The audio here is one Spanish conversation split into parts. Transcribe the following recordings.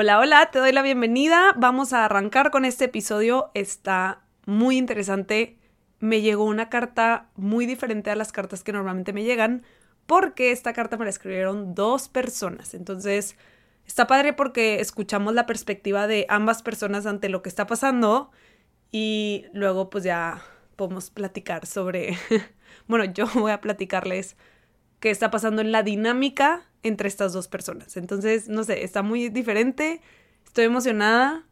Hola, hola, te doy la bienvenida. Vamos a arrancar con este episodio. Está muy interesante. Me llegó una carta muy diferente a las cartas que normalmente me llegan, porque esta carta me la escribieron dos personas. Entonces, está padre porque escuchamos la perspectiva de ambas personas ante lo que está pasando y luego pues ya podemos platicar sobre, bueno, yo voy a platicarles qué está pasando en la dinámica entre estas dos personas. Entonces, no sé, está muy diferente. Estoy emocionada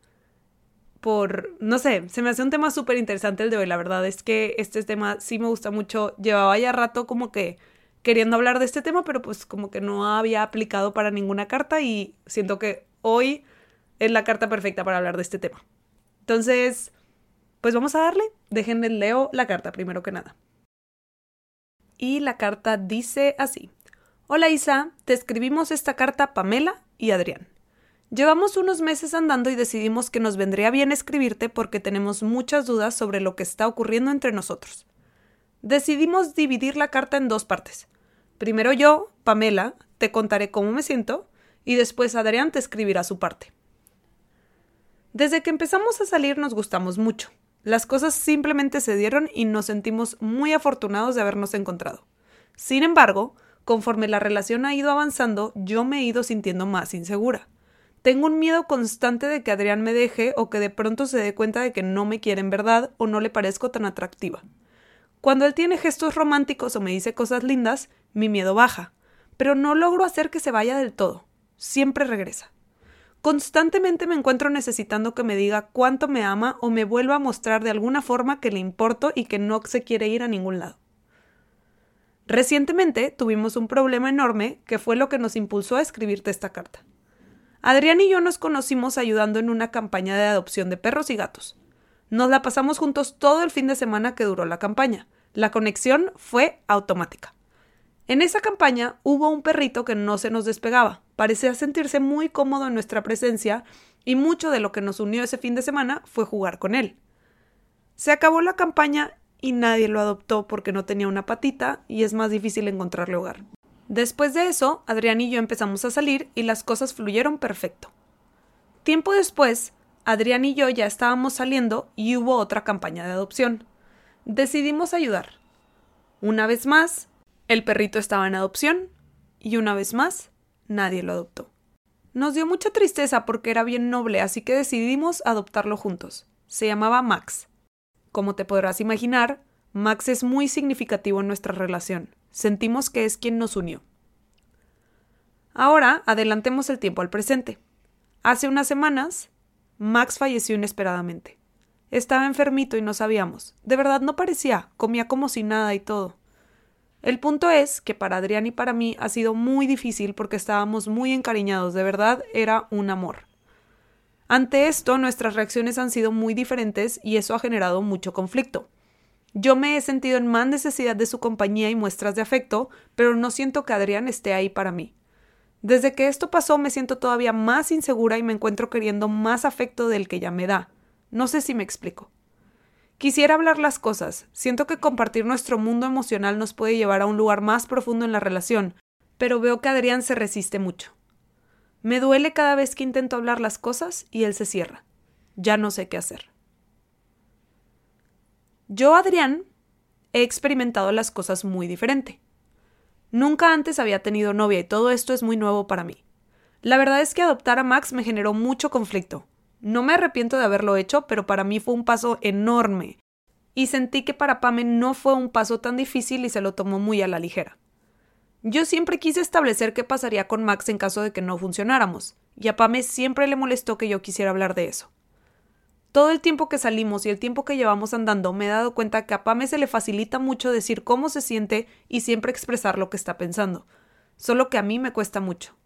por, no sé, se me hace un tema súper interesante el de hoy. La verdad es que este tema sí me gusta mucho. Llevaba ya rato como que queriendo hablar de este tema, pero pues como que no había aplicado para ninguna carta y siento que hoy es la carta perfecta para hablar de este tema. Entonces, pues vamos a darle. Déjenme leo la carta primero que nada. Y la carta dice así. Hola Isa, te escribimos esta carta Pamela y Adrián. Llevamos unos meses andando y decidimos que nos vendría bien escribirte porque tenemos muchas dudas sobre lo que está ocurriendo entre nosotros. Decidimos dividir la carta en dos partes. Primero yo, Pamela, te contaré cómo me siento y después Adrián te escribirá su parte. Desde que empezamos a salir nos gustamos mucho. Las cosas simplemente se dieron y nos sentimos muy afortunados de habernos encontrado. Sin embargo, Conforme la relación ha ido avanzando, yo me he ido sintiendo más insegura. Tengo un miedo constante de que Adrián me deje o que de pronto se dé cuenta de que no me quiere en verdad o no le parezco tan atractiva. Cuando él tiene gestos románticos o me dice cosas lindas, mi miedo baja, pero no logro hacer que se vaya del todo. Siempre regresa. Constantemente me encuentro necesitando que me diga cuánto me ama o me vuelva a mostrar de alguna forma que le importo y que no se quiere ir a ningún lado. Recientemente tuvimos un problema enorme que fue lo que nos impulsó a escribirte esta carta. Adrián y yo nos conocimos ayudando en una campaña de adopción de perros y gatos. Nos la pasamos juntos todo el fin de semana que duró la campaña. La conexión fue automática. En esa campaña hubo un perrito que no se nos despegaba. Parecía sentirse muy cómodo en nuestra presencia y mucho de lo que nos unió ese fin de semana fue jugar con él. Se acabó la campaña y nadie lo adoptó porque no tenía una patita y es más difícil encontrarle hogar. Después de eso, Adrián y yo empezamos a salir y las cosas fluyeron perfecto. Tiempo después, Adrián y yo ya estábamos saliendo y hubo otra campaña de adopción. Decidimos ayudar. Una vez más, el perrito estaba en adopción y una vez más, nadie lo adoptó. Nos dio mucha tristeza porque era bien noble, así que decidimos adoptarlo juntos. Se llamaba Max. Como te podrás imaginar, Max es muy significativo en nuestra relación. Sentimos que es quien nos unió. Ahora adelantemos el tiempo al presente. Hace unas semanas, Max falleció inesperadamente. Estaba enfermito y no sabíamos. De verdad no parecía, comía como si nada y todo. El punto es que para Adrián y para mí ha sido muy difícil porque estábamos muy encariñados, de verdad era un amor. Ante esto, nuestras reacciones han sido muy diferentes y eso ha generado mucho conflicto. Yo me he sentido en más necesidad de su compañía y muestras de afecto, pero no siento que Adrián esté ahí para mí. Desde que esto pasó me siento todavía más insegura y me encuentro queriendo más afecto del que ya me da. No sé si me explico. Quisiera hablar las cosas. Siento que compartir nuestro mundo emocional nos puede llevar a un lugar más profundo en la relación, pero veo que Adrián se resiste mucho. Me duele cada vez que intento hablar las cosas y él se cierra. Ya no sé qué hacer. Yo, Adrián, he experimentado las cosas muy diferente. Nunca antes había tenido novia y todo esto es muy nuevo para mí. La verdad es que adoptar a Max me generó mucho conflicto. No me arrepiento de haberlo hecho, pero para mí fue un paso enorme. y sentí que para Pame no fue un paso tan difícil y se lo tomó muy a la ligera. Yo siempre quise establecer qué pasaría con Max en caso de que no funcionáramos, y a Pame siempre le molestó que yo quisiera hablar de eso. Todo el tiempo que salimos y el tiempo que llevamos andando me he dado cuenta que a Pame se le facilita mucho decir cómo se siente y siempre expresar lo que está pensando, solo que a mí me cuesta mucho.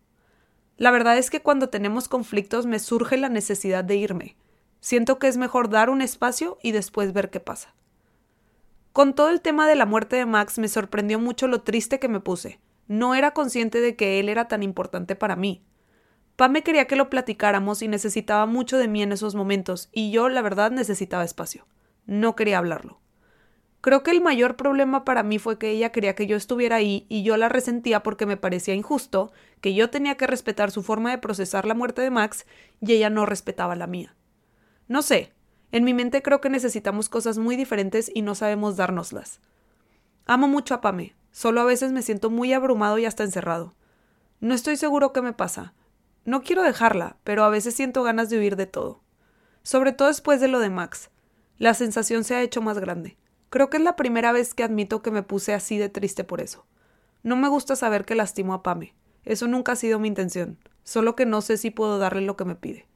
La verdad es que cuando tenemos conflictos me surge la necesidad de irme. Siento que es mejor dar un espacio y después ver qué pasa. Con todo el tema de la muerte de Max me sorprendió mucho lo triste que me puse. No era consciente de que él era tan importante para mí. me quería que lo platicáramos y necesitaba mucho de mí en esos momentos, y yo, la verdad, necesitaba espacio. No quería hablarlo. Creo que el mayor problema para mí fue que ella quería que yo estuviera ahí y yo la resentía porque me parecía injusto, que yo tenía que respetar su forma de procesar la muerte de Max y ella no respetaba la mía. No sé, en mi mente creo que necesitamos cosas muy diferentes y no sabemos dárnoslas. Amo mucho a Pame, Solo a veces me siento muy abrumado y hasta encerrado. No estoy seguro qué me pasa. No quiero dejarla, pero a veces siento ganas de huir de todo. Sobre todo después de lo de Max. La sensación se ha hecho más grande. Creo que es la primera vez que admito que me puse así de triste por eso. No me gusta saber que lastimo a Pame. Eso nunca ha sido mi intención. Solo que no sé si puedo darle lo que me pide.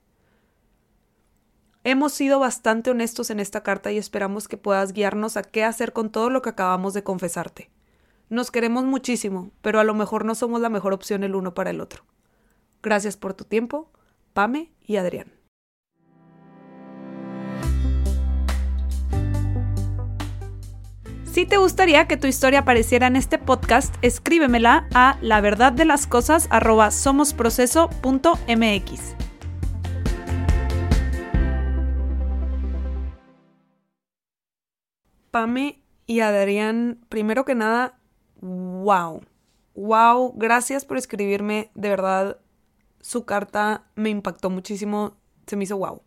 Hemos sido bastante honestos en esta carta y esperamos que puedas guiarnos a qué hacer con todo lo que acabamos de confesarte. Nos queremos muchísimo, pero a lo mejor no somos la mejor opción el uno para el otro. Gracias por tu tiempo, Pame y Adrián. Si te gustaría que tu historia apareciera en este podcast, escríbemela a la. Pame y Adrián, primero que nada, wow, wow, gracias por escribirme, de verdad, su carta me impactó muchísimo, se me hizo wow.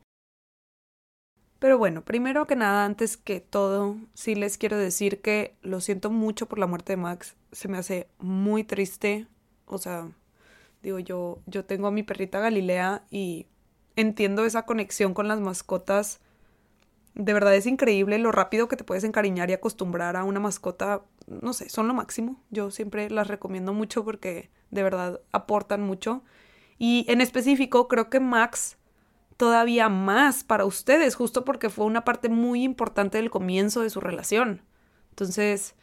Pero bueno, primero que nada, antes que todo, sí les quiero decir que lo siento mucho por la muerte de Max, se me hace muy triste, o sea, digo yo, yo tengo a mi perrita Galilea y entiendo esa conexión con las mascotas de verdad es increíble lo rápido que te puedes encariñar y acostumbrar a una mascota. No sé, son lo máximo. Yo siempre las recomiendo mucho porque de verdad aportan mucho. Y en específico creo que Max todavía más para ustedes, justo porque fue una parte muy importante del comienzo de su relación. Entonces,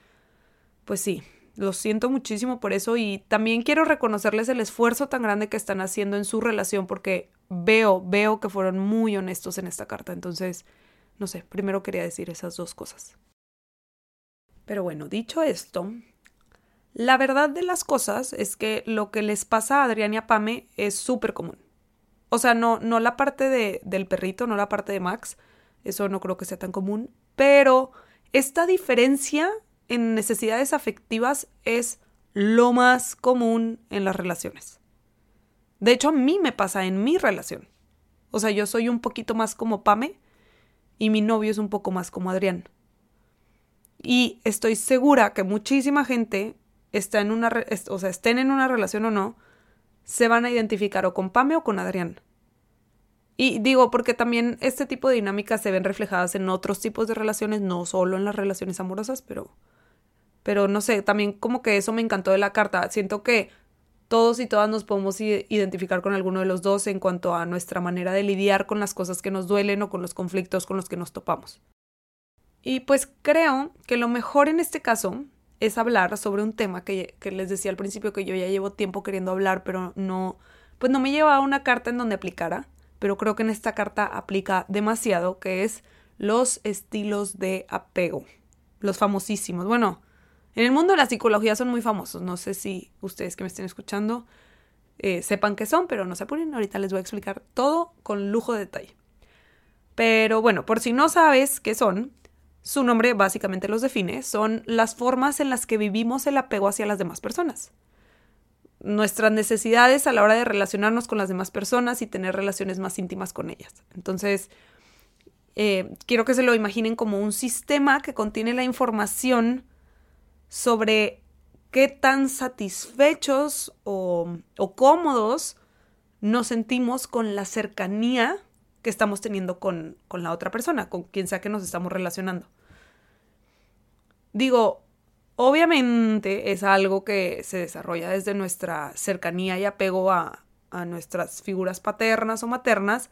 pues sí, lo siento muchísimo por eso y también quiero reconocerles el esfuerzo tan grande que están haciendo en su relación porque veo, veo que fueron muy honestos en esta carta. Entonces, no sé, primero quería decir esas dos cosas. Pero bueno, dicho esto, la verdad de las cosas es que lo que les pasa a Adrián y a Pame es súper común. O sea, no, no la parte de, del perrito, no la parte de Max, eso no creo que sea tan común, pero esta diferencia en necesidades afectivas es lo más común en las relaciones. De hecho, a mí me pasa en mi relación. O sea, yo soy un poquito más como Pame y mi novio es un poco más como Adrián. Y estoy segura que muchísima gente está en una, o sea, estén en una relación o no, se van a identificar o con Pame o con Adrián. Y digo, porque también este tipo de dinámicas se ven reflejadas en otros tipos de relaciones, no solo en las relaciones amorosas, pero, pero no sé, también como que eso me encantó de la carta. Siento que todos y todas nos podemos identificar con alguno de los dos en cuanto a nuestra manera de lidiar con las cosas que nos duelen o con los conflictos con los que nos topamos. Y pues creo que lo mejor en este caso es hablar sobre un tema que, les decía al principio que yo ya llevo tiempo queriendo hablar, pero no, pues no me llevaba una carta en donde aplicara, pero creo que en esta carta aplica demasiado, que es los estilos de apego, los famosísimos. Bueno, en el mundo de la psicología son muy famosos. No sé si ustedes que me estén escuchando eh, sepan qué son, pero no se apuren. Ahorita les voy a explicar todo con lujo de detalle. Pero bueno, por si no sabes qué son, su nombre básicamente los define. Son las formas en las que vivimos el apego hacia las demás personas. Nuestras necesidades a la hora de relacionarnos con las demás personas y tener relaciones más íntimas con ellas. Entonces, eh, quiero que se lo imaginen como un sistema que contiene la información sobre qué tan satisfechos o, cómodos nos sentimos con la cercanía que estamos teniendo con, con, la otra persona, con quien sea que nos estamos relacionando. Digo, obviamente es algo que se desarrolla desde nuestra cercanía y apego a, a nuestras figuras paternas o maternas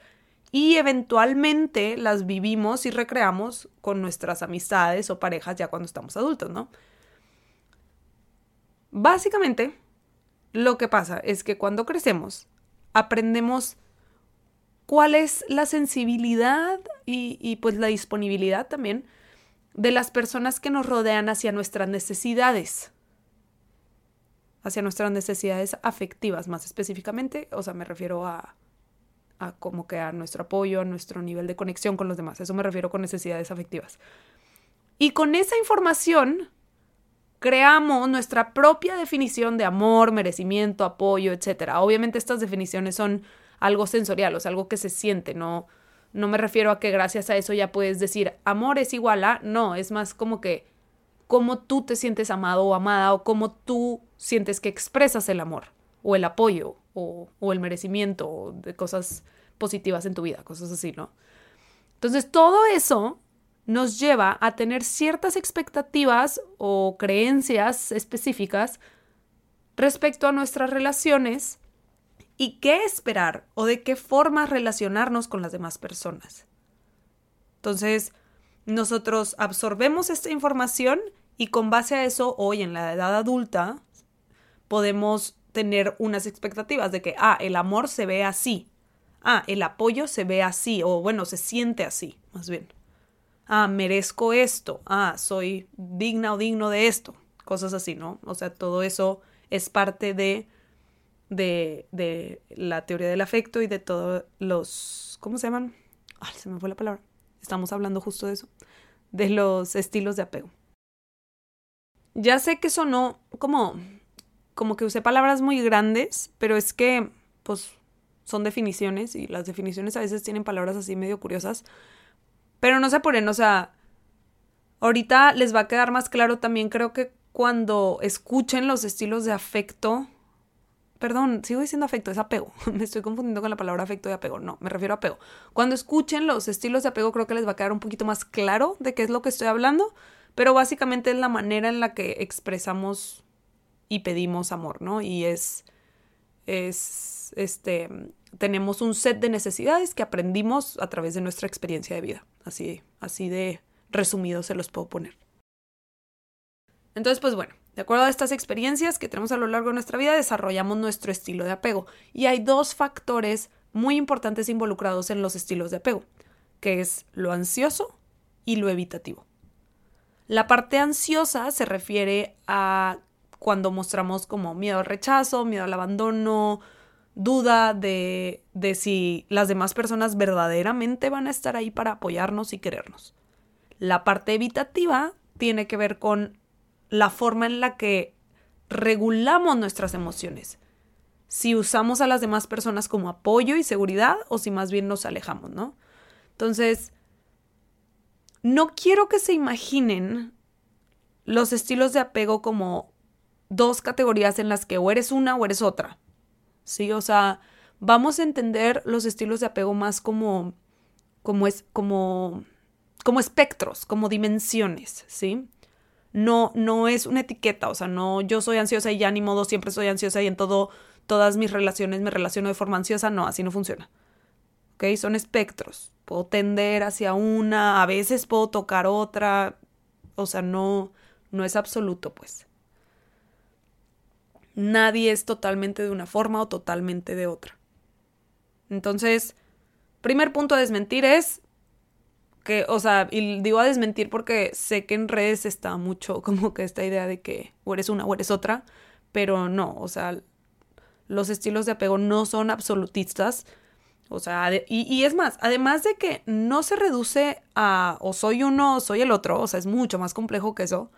y eventualmente las vivimos y recreamos con nuestras amistades o parejas ya cuando estamos adultos, ¿no? Básicamente, lo que pasa es que cuando crecemos, aprendemos cuál es la sensibilidad y, pues la disponibilidad también de las personas que nos rodean hacia nuestras necesidades, hacia nuestras necesidades afectivas más específicamente, o sea, me refiero a, a como que a nuestro apoyo, a nuestro nivel de conexión con los demás, eso me refiero con necesidades afectivas. Y con esa información creamos nuestra propia definición de amor, merecimiento, apoyo, etc. Obviamente estas definiciones son algo sensorial, o sea, algo que se siente, no, no me refiero a que gracias a eso ya puedes decir amor es igual a, no, es más como que cómo tú te sientes amado o amada o cómo tú sientes que expresas el amor o el apoyo o, o el merecimiento o de cosas positivas en tu vida, cosas así, ¿no? Entonces todo eso nos lleva a tener ciertas expectativas o creencias específicas respecto a nuestras relaciones y qué esperar o de qué forma relacionarnos con las demás personas. Entonces, nosotros absorbemos esta información y con base a eso, hoy en la edad adulta, podemos tener unas expectativas de que, ah, el amor se ve así, ah, el apoyo se ve así, o bueno, se siente así, más bien ah, merezco esto, ah, soy digna o digno de esto, cosas así, ¿no? O sea, todo eso es parte de, de, de la teoría del afecto y de todos los, ¿cómo se llaman? Se me fue la palabra. Estamos hablando justo de eso, de los estilos de apego. Ya sé que sonó como, como que usé palabras muy grandes, pero es que, pues, son definiciones y las definiciones a veces tienen palabras así medio curiosas. Pero no se apuren, o sea, ahorita les va a quedar más claro también, creo que cuando escuchen los estilos de afecto, perdón, sigo diciendo afecto, es apego, me estoy confundiendo con la palabra afecto y apego, no, me refiero a apego. Cuando escuchen los estilos de apego, creo que les va a quedar un poquito más claro de qué es lo que estoy hablando, pero básicamente es la manera en la que expresamos y pedimos amor, ¿no? Y es, es, este, tenemos un set de necesidades que aprendimos a través de nuestra experiencia de vida. Así, así de resumido se los puedo poner. Entonces, pues bueno, de acuerdo a estas experiencias que tenemos a lo largo de nuestra vida, desarrollamos nuestro estilo de apego. Y hay dos factores muy importantes involucrados en los estilos de apego, que es lo ansioso y lo evitativo. La parte ansiosa se refiere a cuando mostramos como miedo al rechazo, miedo al abandono, duda de, de si las demás personas verdaderamente van a estar ahí para apoyarnos y querernos. La parte evitativa tiene que ver con la forma en la que regulamos nuestras emociones. Si usamos a las demás personas como apoyo y seguridad o si más bien nos alejamos, ¿no? Entonces, no quiero que se imaginen los estilos de apego como dos categorías en las que o eres una o eres otra. ¿Sí? O sea, vamos a entender los estilos de apego más como, como, es, como, como espectros, como dimensiones, ¿sí? No, no es una etiqueta, o sea, no yo soy ansiosa y ya ni modo siempre soy ansiosa y en todo, todas mis relaciones me relaciono de forma ansiosa, no, así no funciona. ¿Ok? Son espectros. Puedo tender hacia una, a veces puedo tocar otra, o sea, no, no es absoluto, pues. Nadie es totalmente de una forma o totalmente de otra. Entonces, primer punto a desmentir es que, o sea, y digo a desmentir porque sé que en redes está mucho como que esta idea de que o eres una o eres otra, pero no, o sea, los estilos de apego no son absolutistas. O sea, y, y, es más, además de que no se reduce a o soy uno o soy el otro, o sea, es mucho más complejo que eso,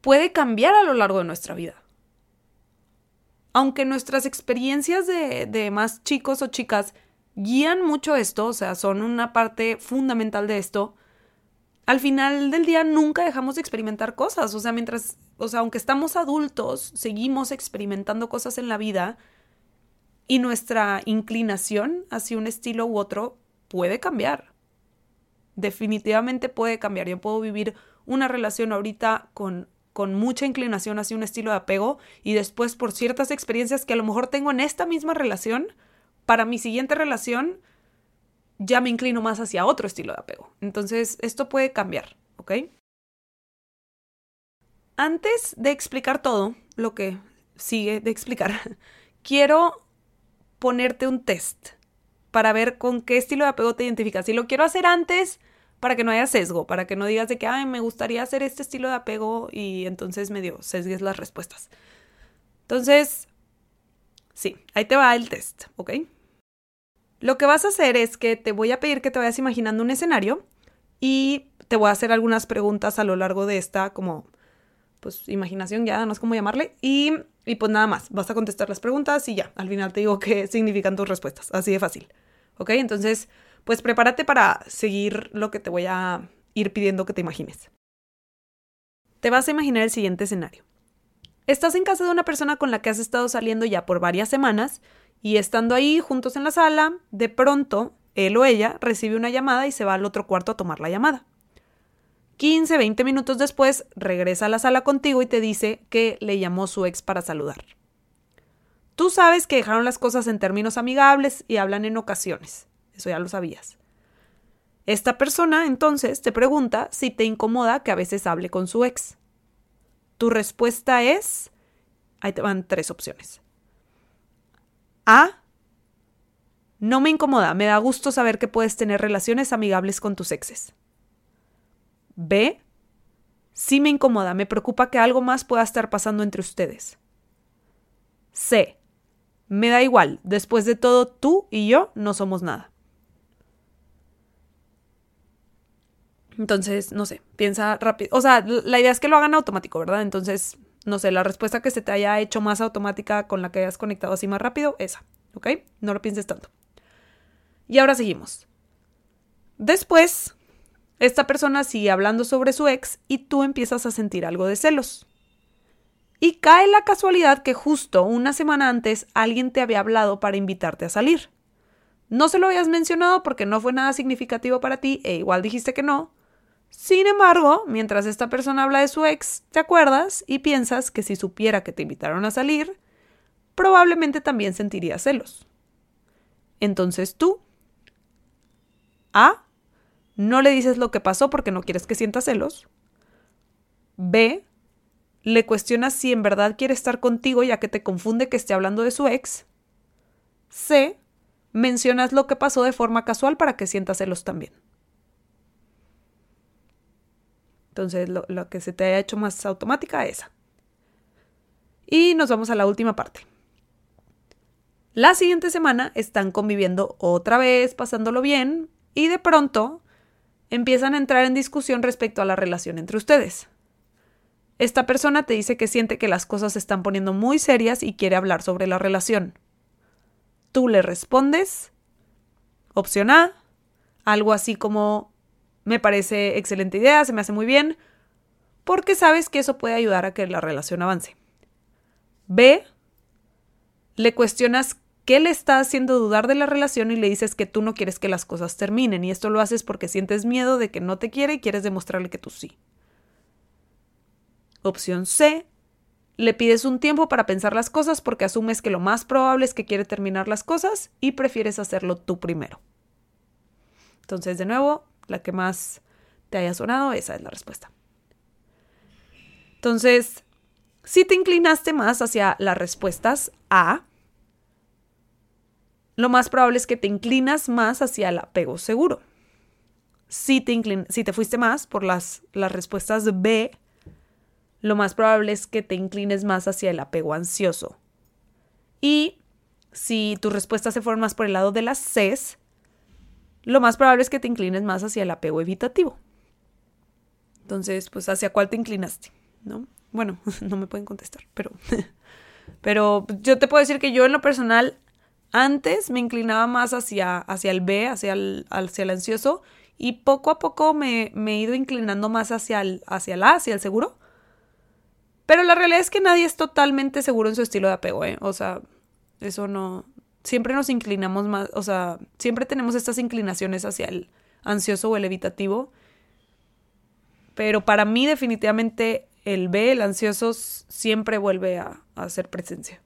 puede cambiar a lo largo de nuestra vida aunque nuestras experiencias de, más chicos o chicas guían mucho esto, o sea, son una parte fundamental de esto, al final del día nunca dejamos de experimentar cosas, o sea, mientras, o sea, aunque estamos adultos, seguimos experimentando cosas en la vida y nuestra inclinación hacia un estilo u otro puede cambiar. Definitivamente puede cambiar. Yo puedo vivir una relación ahorita con, con mucha inclinación hacia un estilo de apego y después por ciertas experiencias que a lo mejor tengo en esta misma relación, para mi siguiente relación ya me inclino más hacia otro estilo de apego. Entonces, esto puede cambiar, ¿ok? Antes de explicar todo lo que sigue de explicar, quiero ponerte un test para ver con qué estilo de apego te identificas. Y lo quiero hacer antes para que no haya sesgo, para que no digas de que, ay, me gustaría hacer este estilo de apego y entonces medio sesgues las respuestas. Entonces, sí, ahí te va el test, ¿ok? Lo que vas a hacer es que te voy a pedir que te vayas imaginando un escenario y te voy a hacer algunas preguntas a lo largo de esta como pues imaginación ya, no sé cómo llamarle, y, y pues nada más, vas a contestar las preguntas y ya, al final te digo qué significan tus respuestas, así de fácil, ¿ok? Entonces, pues prepárate para seguir lo que te voy a ir pidiendo que te imagines. Te vas a imaginar el siguiente escenario. Estás en casa de una persona con la que has estado saliendo ya por varias semanas y estando ahí juntos en la sala, de pronto él o ella recibe una llamada y se va al otro cuarto a tomar la llamada. 15, 20 minutos después regresa a la sala contigo y te dice que le llamó su ex para saludar. Tú sabes que dejaron las cosas en términos amigables y hablan en ocasiones. Eso ya lo sabías. Esta persona entonces te pregunta si te incomoda que a veces hable con su ex. Tu respuesta es... Ahí te van tres opciones. A. No me incomoda, me da gusto saber que puedes tener relaciones amigables con tus exes. B. Sí me incomoda, me preocupa que algo más pueda estar pasando entre ustedes. C. Me da igual, después de todo tú y yo no somos nada. Entonces, no sé, piensa rápido. O sea, la idea es que lo hagan automático, ¿verdad? Entonces, no sé, la respuesta que se te haya hecho más automática con la que hayas conectado así más rápido, esa, ¿ok? No lo pienses tanto. Y ahora seguimos. Después, esta persona sigue hablando sobre su ex y tú empiezas a sentir algo de celos. Y cae la casualidad que justo una semana antes alguien te había hablado para invitarte a salir. No se lo habías mencionado porque no fue nada significativo para ti e igual dijiste que no. Sin embargo, mientras esta persona habla de su ex, te acuerdas y piensas que si supiera que te invitaron a salir, probablemente también sentiría celos. Entonces tú, A, no le dices lo que pasó porque no quieres que sienta celos. B. Le cuestionas si en verdad quiere estar contigo ya que te confunde que esté hablando de su ex. C. Mencionas lo que pasó de forma casual para que sienta celos también. Entonces, lo, que se te haya hecho más automática, esa. Y nos vamos a la última parte. La siguiente semana están conviviendo otra vez, pasándolo bien, y de pronto empiezan a entrar en discusión respecto a la relación entre ustedes. Esta persona te dice que siente que las cosas se están poniendo muy serias y quiere hablar sobre la relación. Tú le respondes, opción A, algo así como, me parece excelente idea, se me hace muy bien, porque sabes que eso puede ayudar a que la relación avance. B, le cuestionas qué le está haciendo dudar de la relación y le dices que tú no quieres que las cosas terminen y esto lo haces porque sientes miedo de que no te quiere y quieres demostrarle que tú sí. Opción C. Le pides un tiempo para pensar las cosas porque asumes que lo más probable es que quiere terminar las cosas y prefieres hacerlo tú primero. Entonces, de nuevo, la que más te haya sonado, esa es la respuesta. Entonces, si te inclinaste más hacia las respuestas A, lo más probable es que te inclinas más hacia el apego seguro. Si te, si te fuiste más por las, las respuestas B, lo más probable es que te inclines más hacia el apego ansioso. Y si tus respuestas se fueron más por el lado de las C, lo más probable es que te inclines más hacia el apego evitativo. Entonces, pues, ¿hacia cuál te inclinaste? ¿No? Bueno, no me pueden contestar, pero, pero yo te puedo decir que yo en lo personal antes me inclinaba más hacia, hacia el B, hacia el, hacia el ansioso, y poco a poco me, he ido inclinando más hacia el, hacia el A, hacia el seguro. Pero la realidad es que nadie es totalmente seguro en su estilo de apego, ¿eh? O sea, eso no... Siempre nos inclinamos más, o sea, siempre tenemos estas inclinaciones hacia el ansioso o el evitativo. Pero para mí definitivamente el B, el ansioso, siempre vuelve a, hacer presencia.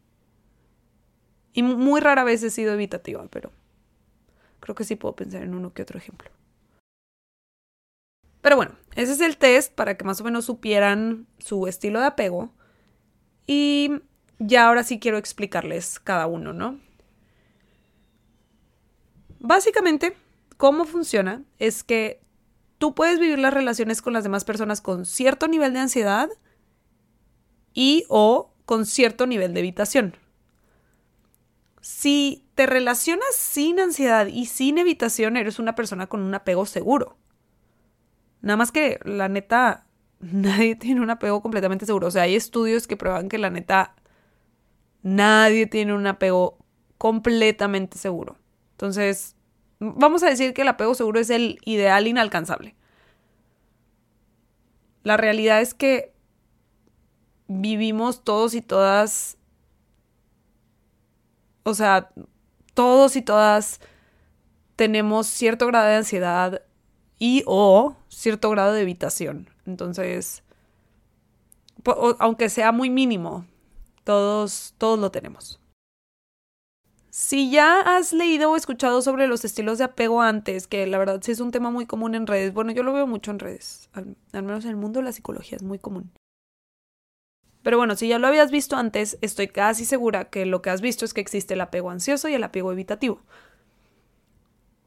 Y muy rara vez he sido evitativa, pero creo que sí puedo pensar en uno que otro ejemplo. Pero bueno, ese es el test para que más o menos supieran su estilo de apego. Y ya ahora sí quiero explicarles cada uno, ¿no? Básicamente, cómo funciona es que tú puedes vivir las relaciones con las demás personas con cierto nivel de ansiedad y o con cierto nivel de evitación. Si te relacionas sin ansiedad y sin evitación, eres una persona con un apego seguro. Nada más que la neta, nadie tiene un apego completamente seguro. O sea, hay estudios que prueban que la neta, nadie tiene un apego completamente seguro. Entonces, vamos a decir que el apego seguro es el ideal inalcanzable. La realidad es que vivimos todos y todas, o sea, todos y todas tenemos cierto grado de ansiedad y o cierto grado de evitación. Entonces, aunque sea muy mínimo, todos, todos lo tenemos. Si ya has leído o escuchado sobre los estilos de apego antes, que la verdad sí es un tema muy común en redes, bueno, yo lo veo mucho en redes, al, menos en el mundo de la psicología es muy común. Pero bueno, si ya lo habías visto antes, estoy casi segura que lo que has visto es que existe el apego ansioso y el apego evitativo.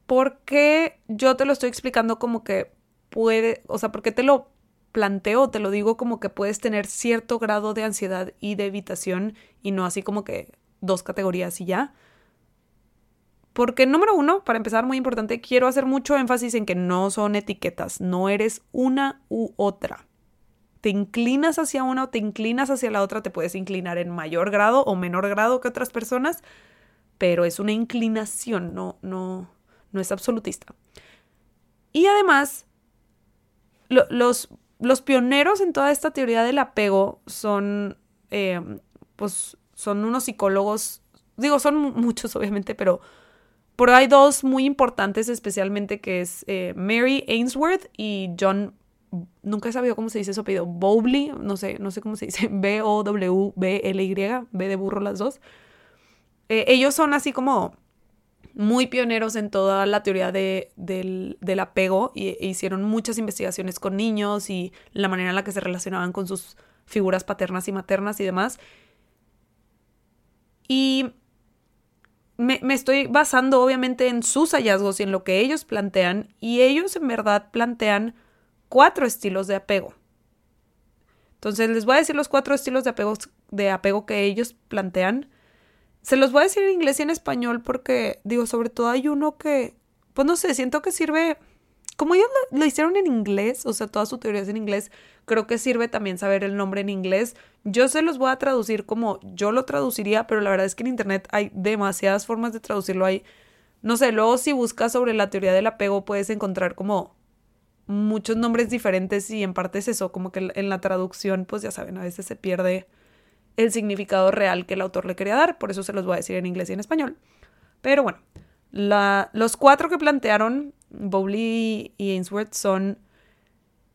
¿Por qué yo te lo estoy explicando como que puede, o sea, por qué te lo planteo, te lo digo como que puedes tener cierto grado de ansiedad y de evitación y no así como que dos categorías y ya? Porque número uno, para empezar, muy importante, quiero hacer mucho énfasis en que no son etiquetas, no eres una u otra. Te inclinas hacia una o te inclinas hacia la otra, te puedes inclinar en mayor grado o menor grado que otras personas, pero es una inclinación, no, no, no es absolutista. Y además, los, los pioneros en toda esta teoría del apego son, eh, pues, son unos psicólogos, digo, son muchos obviamente, pero pero hay dos muy importantes especialmente que es eh, Mary Ainsworth y John, nunca he sabido cómo se dice su apellido, Bowley, no sé, no sé cómo se dice, B-O-W-B-L-Y, B de burro las dos. Eh, ellos son así como muy pioneros en toda la teoría de, del, apego y, e hicieron muchas investigaciones con niños y la manera en la que se relacionaban con sus figuras paternas y maternas y demás. Y me, estoy basando obviamente en sus hallazgos y en lo que ellos plantean, y ellos en verdad plantean cuatro estilos de apego. Entonces les voy a decir los cuatro estilos de apego, de apego que ellos plantean. Se los voy a decir en inglés y en español porque, digo, sobre todo hay uno que, pues no sé, siento que sirve como ellos lo, hicieron en inglés, o sea, toda su teoría es en inglés, creo que sirve también saber el nombre en inglés. Yo se los voy a traducir como yo lo traduciría, pero la verdad es que en internet hay demasiadas formas de traducirlo. Hay, no sé, luego si buscas sobre la teoría del apego puedes encontrar como muchos nombres diferentes y en parte es eso, como que en la traducción, pues ya saben, a veces se pierde el significado real que el autor le quería dar, por eso se los voy a decir en inglés y en español. Pero bueno, los cuatro que plantearon Bowley y Ainsworth son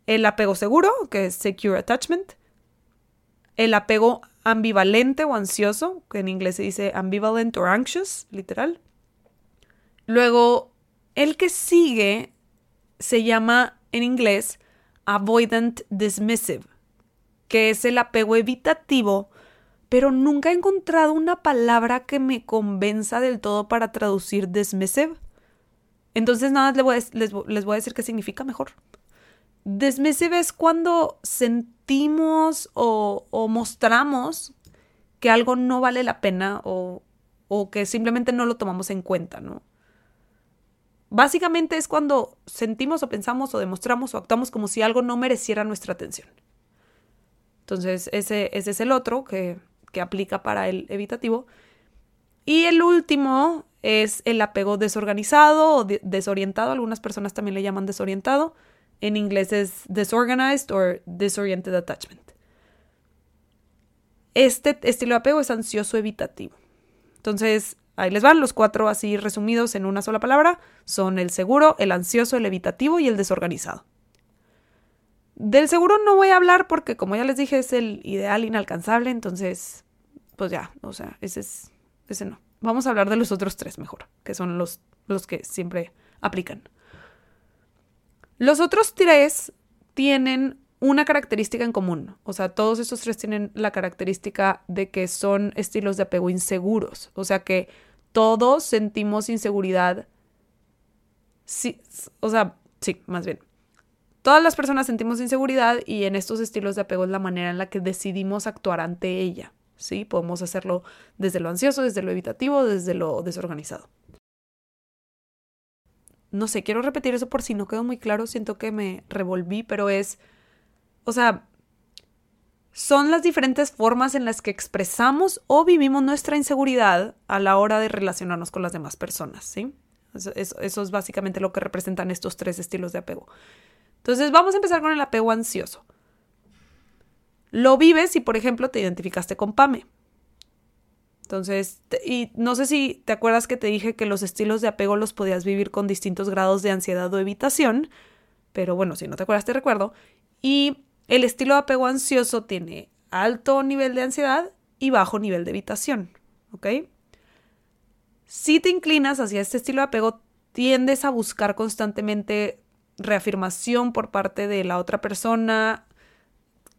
el apego seguro, que es secure attachment, el apego ambivalente o ansioso, que en inglés se dice ambivalent or anxious, literal. Luego, el que sigue se llama en inglés avoidant dismissive, que es el apego evitativo, pero nunca he encontrado una palabra que me convenza del todo para traducir dismissive. Entonces nada, les voy, a, les, voy a decir qué significa mejor. Dismissive es cuando sentimos o, mostramos que algo no vale la pena o, que simplemente no lo tomamos en cuenta, ¿no? Básicamente es cuando sentimos o pensamos o demostramos o actuamos como si algo no mereciera nuestra atención. Entonces, ese es el otro que, que aplica para el evitativo. Y el último es el apego desorganizado o desorientado. Algunas personas también le llaman desorientado. En inglés es disorganized or disoriented attachment. Este estilo de apego es ansioso evitativo. Entonces, ahí les van los cuatro así resumidos en una sola palabra. Son el seguro, el ansioso, el evitativo y el desorganizado. Del seguro no voy a hablar porque, como ya les dije, es el ideal inalcanzable, entonces, pues ya, o sea, ese es, no. Vamos a hablar de los otros tres mejor, que son los, los que siempre aplican. Los otros tres tienen una característica en común. O sea, todos estos tres tienen la característica de que son estilos de apego inseguros. O sea, que todos sentimos inseguridad. Sí, o sea, sí, más bien. Todas las personas sentimos inseguridad y en estos estilos de apego es la manera en la que decidimos actuar ante ella. ¿Sí? Podemos hacerlo desde lo ansioso, desde lo evitativo, desde lo desorganizado. No sé, quiero repetir eso por si no quedó muy claro, siento que me revolví, pero es, o sea, son las diferentes formas en las que expresamos o vivimos nuestra inseguridad a la hora de relacionarnos con las demás personas, ¿sí? Eso, eso, es básicamente lo que representan estos tres estilos de apego. Entonces, vamos a empezar con el apego ansioso. Lo vives si, por ejemplo, te identificaste con Pame. Entonces, y no sé si te acuerdas que te dije que los estilos de apego los podías vivir con distintos grados de ansiedad o evitación, pero bueno, si no te acuerdas te recuerdo. Y el estilo de apego ansioso tiene alto nivel de ansiedad y bajo nivel de evitación, ¿ok? Si te inclinas hacia este estilo de apego, tiendes a buscar constantemente reafirmación por parte de la otra persona,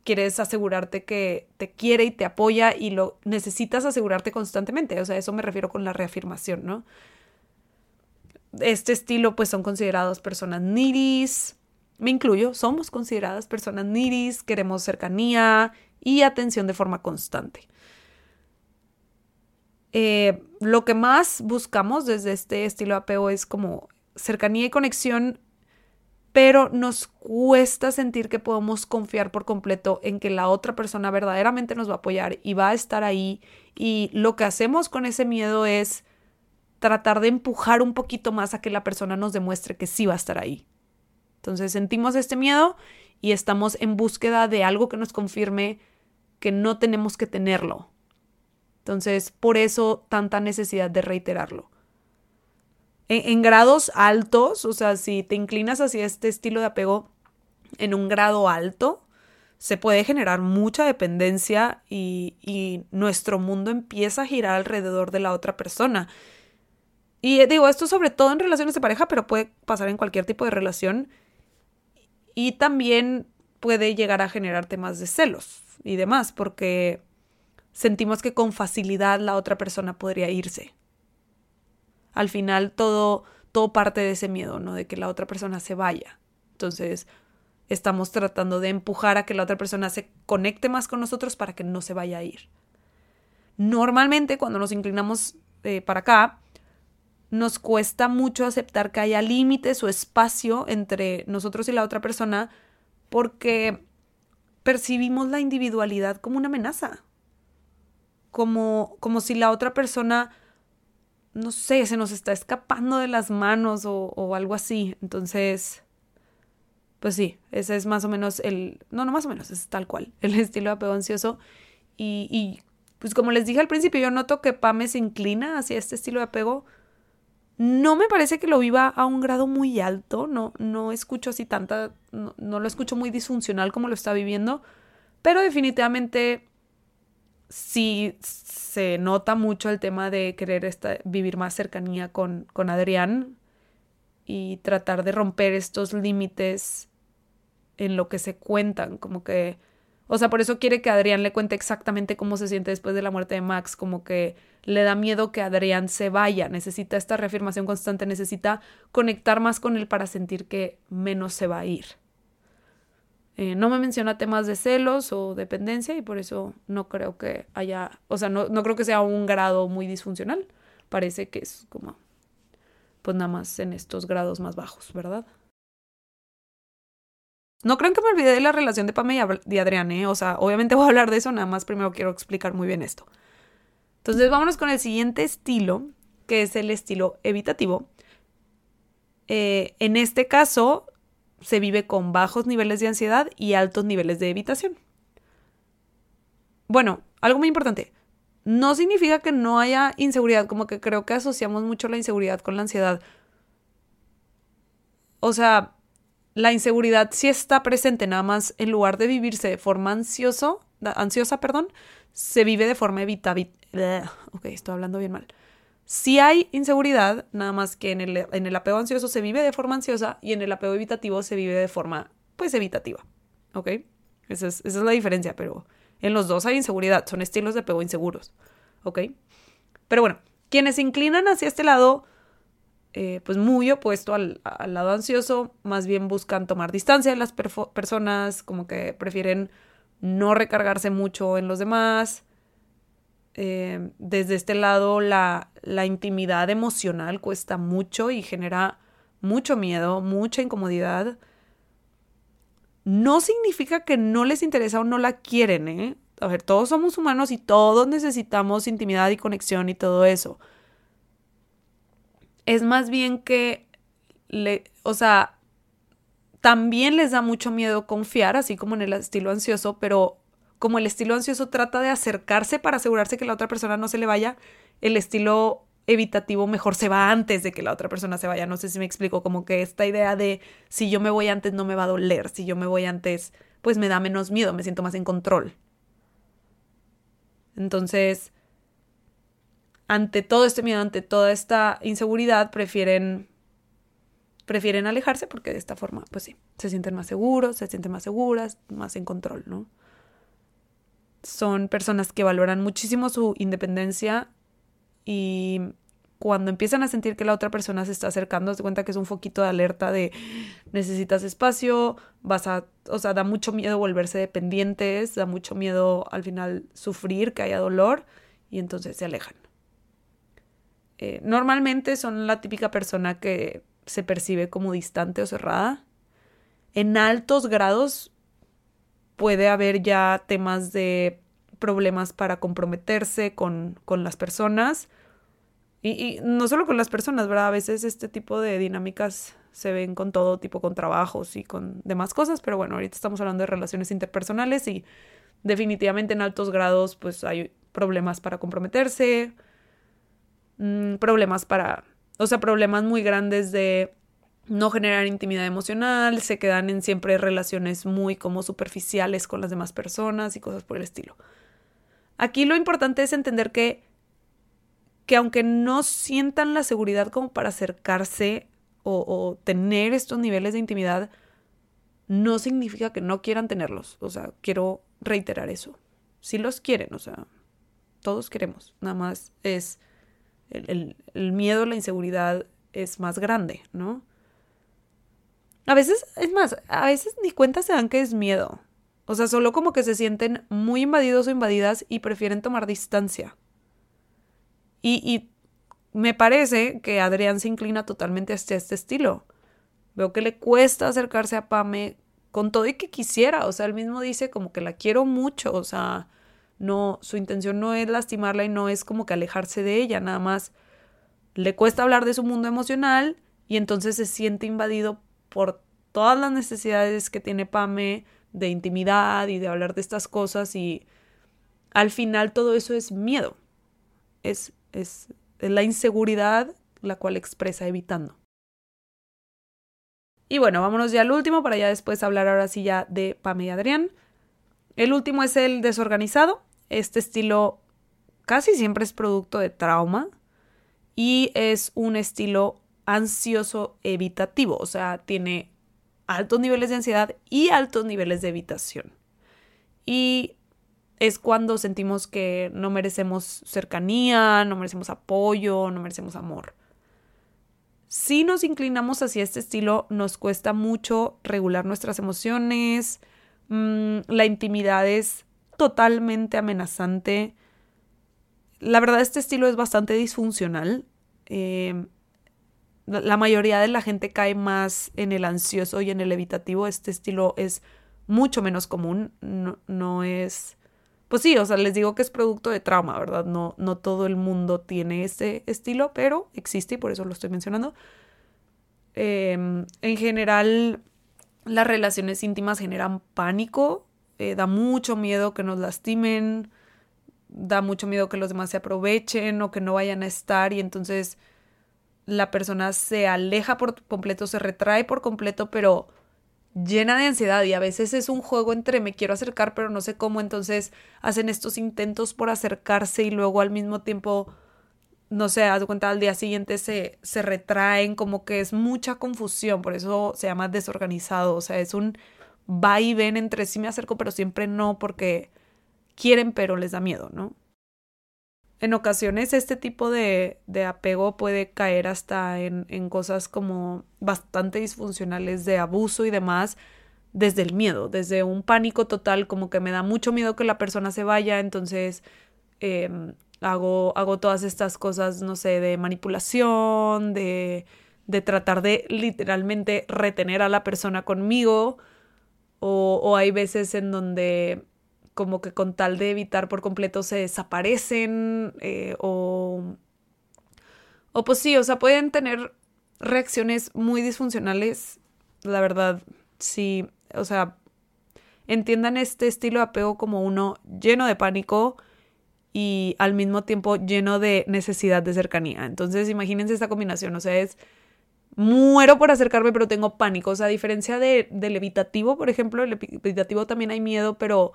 quieres asegurarte que te quiere y te apoya y lo necesitas asegurarte constantemente. O sea, eso me refiero con la reafirmación, ¿no? Este estilo, pues son considerados personas niris. Me incluyo, somos consideradas personas niris, queremos cercanía y atención de forma constante. Eh, lo que más buscamos desde este estilo apego es como cercanía y conexión pero nos cuesta sentir que podemos confiar por completo en que la otra persona verdaderamente nos va a apoyar y va a estar ahí. Y lo que hacemos con ese miedo es tratar de empujar un poquito más a que la persona nos demuestre que sí va a estar ahí. Entonces sentimos este miedo y estamos en búsqueda de algo que nos confirme que no tenemos que tenerlo. Entonces, por eso tanta necesidad de reiterarlo en, grados altos, o sea, si te inclinas hacia este estilo de apego en un grado alto, se puede generar mucha dependencia y, y, nuestro mundo empieza a girar alrededor de la otra persona. Y eh, digo, esto sobre todo en relaciones de pareja, pero puede pasar en cualquier tipo de relación. Y también puede llegar a generar temas de celos y demás, porque sentimos que con facilidad la otra persona podría irse al final todo, todo parte de ese miedo, ¿no? De que la otra persona se vaya. Entonces, estamos tratando de empujar a que la otra persona se conecte más con nosotros para que no se vaya a ir. Normalmente, cuando nos inclinamos eh, para acá, nos cuesta mucho aceptar que haya límites o espacio entre nosotros y la otra persona porque percibimos la individualidad como una amenaza. Como, como si la otra persona no sé, se nos está escapando de las manos o, algo así. Entonces, pues sí, ese es más o menos el, no, no más o menos, es tal cual, el estilo de apego ansioso. Y, y pues como les dije al principio, yo noto que Pame se inclina hacia este estilo de apego. No me parece que lo viva a un grado muy alto, no, no escucho así tanta, no, no lo escucho muy disfuncional como lo está viviendo, pero definitivamente sí se nota mucho el tema de querer vivir más cercanía con, con Adrián y tratar de romper estos límites en lo que se cuentan, como que, o sea, por eso quiere que Adrián le cuente exactamente cómo se siente después de la muerte de Max, como que le da miedo que Adrián se vaya, necesita esta reafirmación constante, necesita conectar más con él para sentir que menos se va a ir. Eh, no me menciona temas de celos o dependencia y por eso no creo que haya, o sea, no, no creo que sea un grado muy disfuncional. Parece que es como, pues nada más en estos grados más bajos, ¿verdad? No creo que me olvide de la relación de Pame y Adrián, ¿eh? O sea, obviamente voy a hablar de eso, nada más primero quiero explicar muy bien esto. Entonces vámonos con el siguiente estilo, que es el estilo evitativo. Eh, en este caso, se vive con bajos niveles de ansiedad y altos niveles de evitación. Bueno, algo muy importante. No significa que no haya inseguridad, como que creo que asociamos mucho la inseguridad con la ansiedad. O sea, la inseguridad sí está presente, nada más en lugar de vivirse de forma ansioso, ansiosa, perdón, se vive de forma evitable. Ok, estoy hablando bien mal. Si hay inseguridad, nada más que en el, en el apego ansioso se vive de forma ansiosa y en el apego evitativo se vive de forma, pues, evitativa. ¿Ok? Esa es, esa es la diferencia, pero en los dos hay inseguridad, son estilos de apego inseguros. ¿Ok? Pero bueno, quienes se inclinan hacia este lado eh, pues muy opuesto al, lado ansioso, más bien buscan tomar distancia de las personas, como que prefieren no recargarse mucho en los demás. Eh, desde este lado la, la intimidad emocional cuesta mucho y genera mucho miedo, mucha incomodidad. No significa que no les interesa o no la quieren, ¿eh? A ver, todos somos humanos y todos necesitamos intimidad y conexión y todo eso es más bien que, le, o sea, también les da mucho miedo confiar, así como en el estilo ansioso, pero como el estilo ansioso trata de acercarse para asegurarse que la otra persona no se le vaya, el estilo evitativo mejor se va antes de que la otra persona se vaya. No sé si me explico, como que esta idea de si yo me voy antes no me va a doler, si yo me voy antes pues me da menos miedo, me siento más en control. Entonces, ante todo este miedo, ante toda esta inseguridad, prefieren prefieren alejarse porque de esta forma, pues sí, se sienten más seguros, se sienten más seguras, más en control, ¿no? Son personas que valoran muchísimo su independencia y cuando empiezan a sentir que la otra persona se está acercando, se cuenta que es un foquito de alerta de necesitas espacio, vas a, o sea, da mucho miedo volverse dependientes, da mucho miedo al final sufrir, que haya dolor y entonces se alejan. Eh, normalmente son la típica persona que se percibe como distante o cerrada. En altos grados puede haber ya temas de problemas para comprometerse con, con las personas. Y, no solo con las personas, ¿verdad? A veces este tipo de dinámicas se ven con todo tipo, con trabajos y con demás cosas, pero bueno, ahorita estamos hablando de relaciones interpersonales y definitivamente en altos grados pues hay problemas para comprometerse, Mm, problemas para, o sea, problemas muy grandes de no generar intimidad emocional, se quedan en siempre relaciones muy como superficiales con las demás personas y cosas por el estilo. Aquí lo importante es entender que, que aunque no sientan la seguridad como para acercarse o, tener estos niveles de intimidad, no significa que no quieran tenerlos. O sea, quiero reiterar eso. Si los quieren, o sea, todos queremos. Nada más es el, miedo, la inseguridad es más grande, ¿no? A veces, es más, a veces ni cuenta se dan que es miedo. O sea, solo como que se sienten muy invadidos o invadidas y prefieren tomar distancia. Y, me parece que Adrián se inclina totalmente hacia este estilo. Veo que le cuesta acercarse a Pame con todo y que quisiera. O sea, él mismo dice como que la quiero mucho. O sea, no, su intención no es lastimarla y no es como que alejarse de ella, nada más le cuesta hablar de su mundo emocional y entonces se siente invadido por todas las necesidades que tiene Pame de intimidad y de hablar de estas cosas y al final todo eso es miedo, es, es, la inseguridad la cual expresa evitando. Y bueno, vámonos ya al último para ya después hablar ahora sí ya de Pame y Adrián. El último es el desorganizado. Este estilo casi siempre es producto de trauma y es un estilo ansioso evitativo, o sea, tiene altos niveles de ansiedad y altos niveles de evitación. Y es cuando sentimos que no merecemos cercanía, no merecemos apoyo, no merecemos amor. Si nos inclinamos hacia este estilo, nos cuesta mucho regular nuestras emociones, mm, la intimidad es totalmente amenazante. La verdad, este estilo es bastante disfuncional. Eh, la mayoría de la gente cae más en el ansioso y en el evitativo. Este estilo es mucho menos común. No, es. Pues sí, o sea, les digo que es producto de trauma, ¿verdad? No, no todo el mundo tiene este estilo, pero existe y por eso lo estoy mencionando. Em, en general, las relaciones íntimas generan pánico eh, da mucho miedo que nos lastimen, da mucho miedo que los demás se aprovechen o que no vayan a estar y entonces la persona se aleja por completo, se retrae por completo, pero llena de ansiedad y a veces es un juego entre me quiero acercar pero no sé cómo, entonces hacen estos intentos por acercarse y luego al mismo tiempo, no sé, haz cuenta al día siguiente se, se retraen, como que es mucha confusión, por eso se llama desorganizado, o sea, es un va y ven entre sí me acerco pero siempre no porque quieren pero les da miedo, ¿no? En ocasiones este tipo de, de apego puede caer hasta en, en, cosas como bastante disfuncionales de abuso y demás desde el miedo, desde un pánico total, como que me da mucho miedo que la persona se vaya, entonces eh, hago, hago todas estas cosas, no sé, de manipulación, de, de tratar de literalmente retener a la persona conmigo, o, o hay veces en donde como que con tal de evitar por completo se desaparecen eh, o, o pues sí, o sea, pueden tener reacciones muy disfuncionales, la verdad, sí, o sea, entiendan este estilo de apego como uno lleno de pánico y al mismo tiempo lleno de necesidad de cercanía. Entonces, imagínense esta combinación, o sea, es muero por acercarme, pero tengo pánico. O sea, a diferencia de, del evitativo, por ejemplo, el evitativo también hay miedo, pero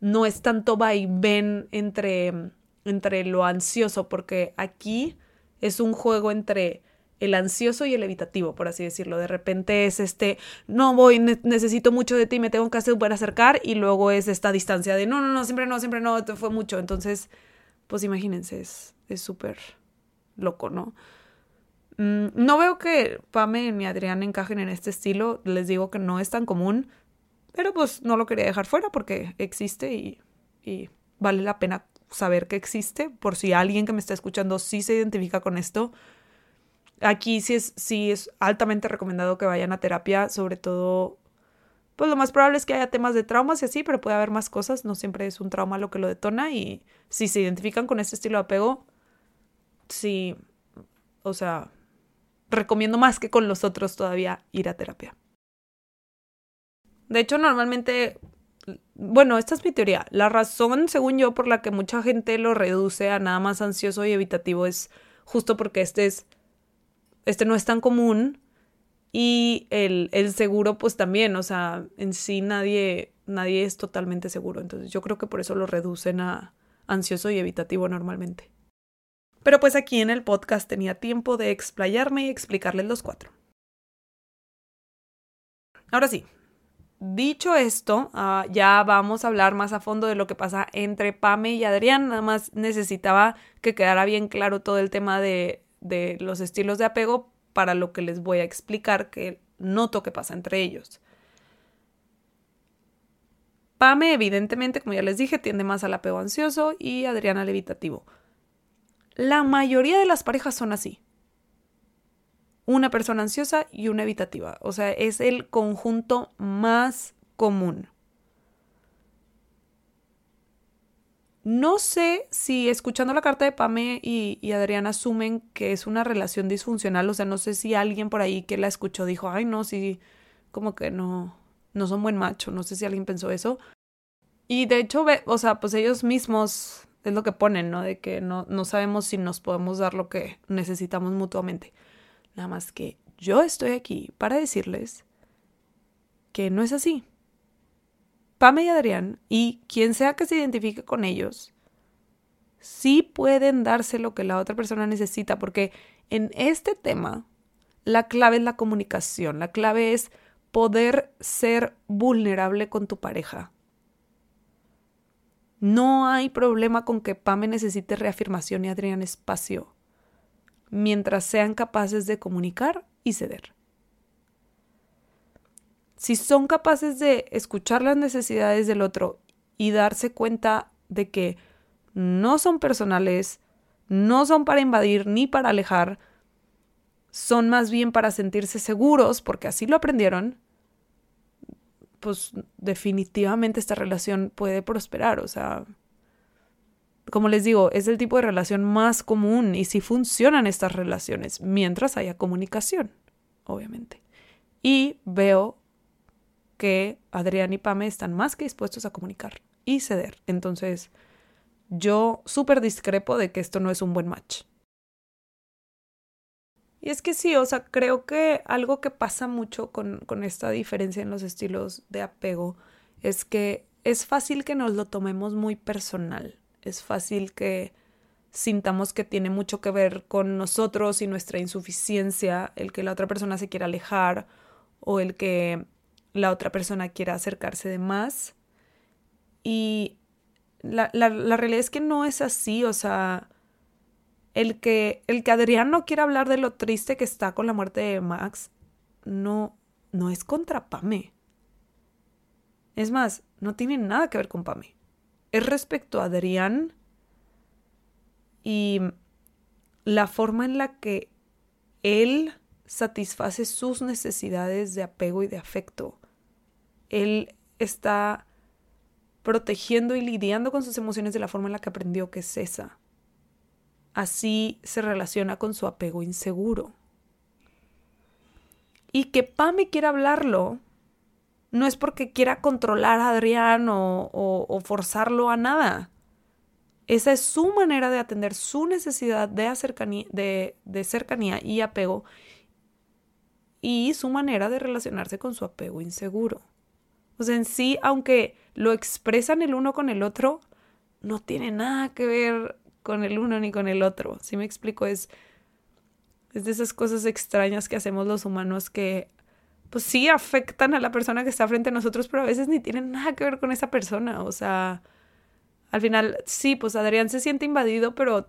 no es tanto vaivén entre, entre lo ansioso, porque aquí es un juego entre el ansioso y el evitativo, por así decirlo. De repente es este, no voy, necesito mucho de ti, me tengo que hacer para acercar, y luego es esta distancia de, no, no, no, siempre no, siempre no, te fue mucho. Entonces, pues imagínense, es súper loco, ¿no? Mm, no veo que Pame ni Adrián encajen en este estilo, les digo que no es tan común, pero pues no lo quería dejar fuera porque existe y, vale la pena saber que existe por si alguien que me está escuchando sí se identifica con esto. Aquí sí es, sí es altamente recomendado que vayan a terapia, sobre todo, pues lo más probable es que haya temas de traumas y así, pero puede haber más cosas, no siempre es un trauma lo que lo detona y si se identifican con este estilo de apego, sí, o sea, recomiendo más que con los otros todavía ir a terapia. De hecho, normalmente, bueno, esta es mi teoría. La razón, según yo, por la que mucha gente lo reduce a nada más ansioso y evitativo es justo porque este es, este no es tan común y el, el seguro, pues también, o sea, en sí nadie, nadie es totalmente seguro. Entonces yo creo que por eso lo reducen a ansioso y evitativo normalmente. Pero pues aquí en el podcast tenía tiempo de explayarme y explicarles los cuatro. Ahora sí, Dicho esto, uh, ya vamos a hablar más a fondo de lo que pasa entre Pame y Adrián. Nada más necesitaba que quedara bien claro todo el tema de, de los estilos de apego para lo que les voy a explicar que noto que pasa entre ellos. Pame, evidentemente, como ya les dije, tiende más al apego ansioso y Adrián al evitativo. La mayoría de las parejas son así una persona ansiosa y una evitativa. O sea, es el conjunto más común. No sé si escuchando la carta de Pame y, y, Adriana asumen que es una relación disfuncional. O sea, no sé si alguien por ahí que la escuchó dijo, ay, no, sí, como que no, no son buen macho. No sé si alguien pensó eso. Y de hecho, o sea, pues ellos mismos es lo que ponen, ¿no? De que no, no sabemos si nos podemos dar lo que necesitamos mutuamente. Nada más que yo estoy aquí para decirles que no es así. Pame y Adrián, y quien sea que se identifique con ellos, sí pueden darse lo que la otra persona necesita, porque en este tema la clave es la comunicación, la clave es poder ser vulnerable con tu pareja. No hay problema con que Pame necesite reafirmación y Adrián espacio mientras sean capaces de comunicar y ceder. Si son capaces de escuchar las necesidades del otro y darse cuenta de que no son personales, no son para invadir ni para alejar, son más bien para sentirse seguros porque así lo aprendieron, pues definitivamente esta relación puede prosperar. O sea, como les digo, es el tipo de relación más común y si funcionan estas relaciones mientras haya comunicación, obviamente. Y veo que Adrián y Pame están más que dispuestos a comunicar y ceder. Entonces, yo súper discrepo de que esto no es un buen match. Y es que sí, o sea, creo que algo que pasa mucho con, con esta diferencia en los estilos de apego es que es fácil que nos lo tomemos muy personal. Es fácil que sintamos que tiene mucho que ver con nosotros y nuestra insuficiencia, el que la otra persona se quiera alejar o el que la otra persona quiera acercarse de más. Y la, la, la realidad es que no es así, o sea, el que, el que Adrián no quiera hablar de lo triste que está con la muerte de Max, no, no es contra Pame. Es más, no tiene nada que ver con Pame. Es respecto a Adrián y la forma en la que él satisface sus necesidades de apego y de afecto. Él está protegiendo y lidiando con sus emociones de la forma en la que aprendió que es esa así se relaciona con su apego inseguro. Y que Pame quiera hablarlo no es porque quiera controlar a Adrián o, forzarlo a nada. Esa es su manera de atender su necesidad de, de, de cercanía y apego y su manera de relacionarse con su apego inseguro. O sea, en sí, aunque lo expresan el uno con el otro, no tiene nada que ver con el uno ni con el otro. Si me explico, es, es de esas cosas extrañas que hacemos los humanos que pues sí afectan a la persona que está frente a nosotros, pero a veces ni tienen nada que ver con esa persona. O sea, al final, sí, pues Adrián se siente invadido, pero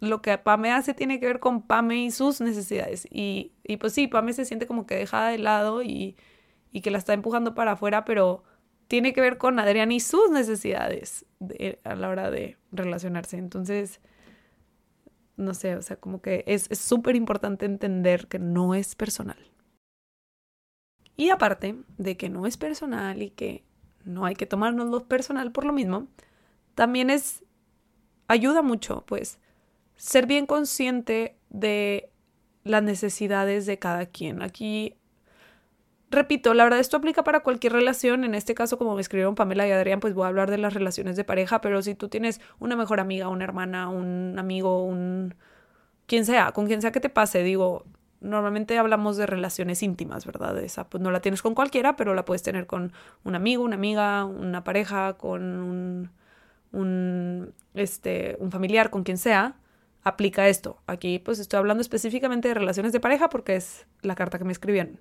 lo que Pame hace tiene que ver con Pame y sus necesidades. Y, y pues sí, Pame se siente como que dejada de lado y, y que la está empujando para afuera, pero tiene que ver con Adrián y sus necesidades a la hora de relacionarse. Entonces, no sé, o sea, como que es súper importante entender que no es personal. Y aparte de que no es personal y que no hay que tomárnoslo personal por lo mismo, también es, ayuda mucho, pues, ser bien consciente de las necesidades de cada quien. Aquí repito, la verdad esto aplica para cualquier relación. En este caso, como me escribieron Pamela y Adrián, pues voy a hablar de las relaciones de pareja, pero si tú tienes una mejor amiga, una hermana, un amigo, un... quien sea, con quien sea que te pase, digo, normalmente hablamos de relaciones íntimas, ¿verdad? Esa pues no la tienes con cualquiera, pero la puedes tener con un amigo, una amiga, una pareja, con un, este, un familiar, con quien sea. Aplica esto. Aquí pues estoy hablando específicamente de relaciones de pareja porque es la carta que me escribieron.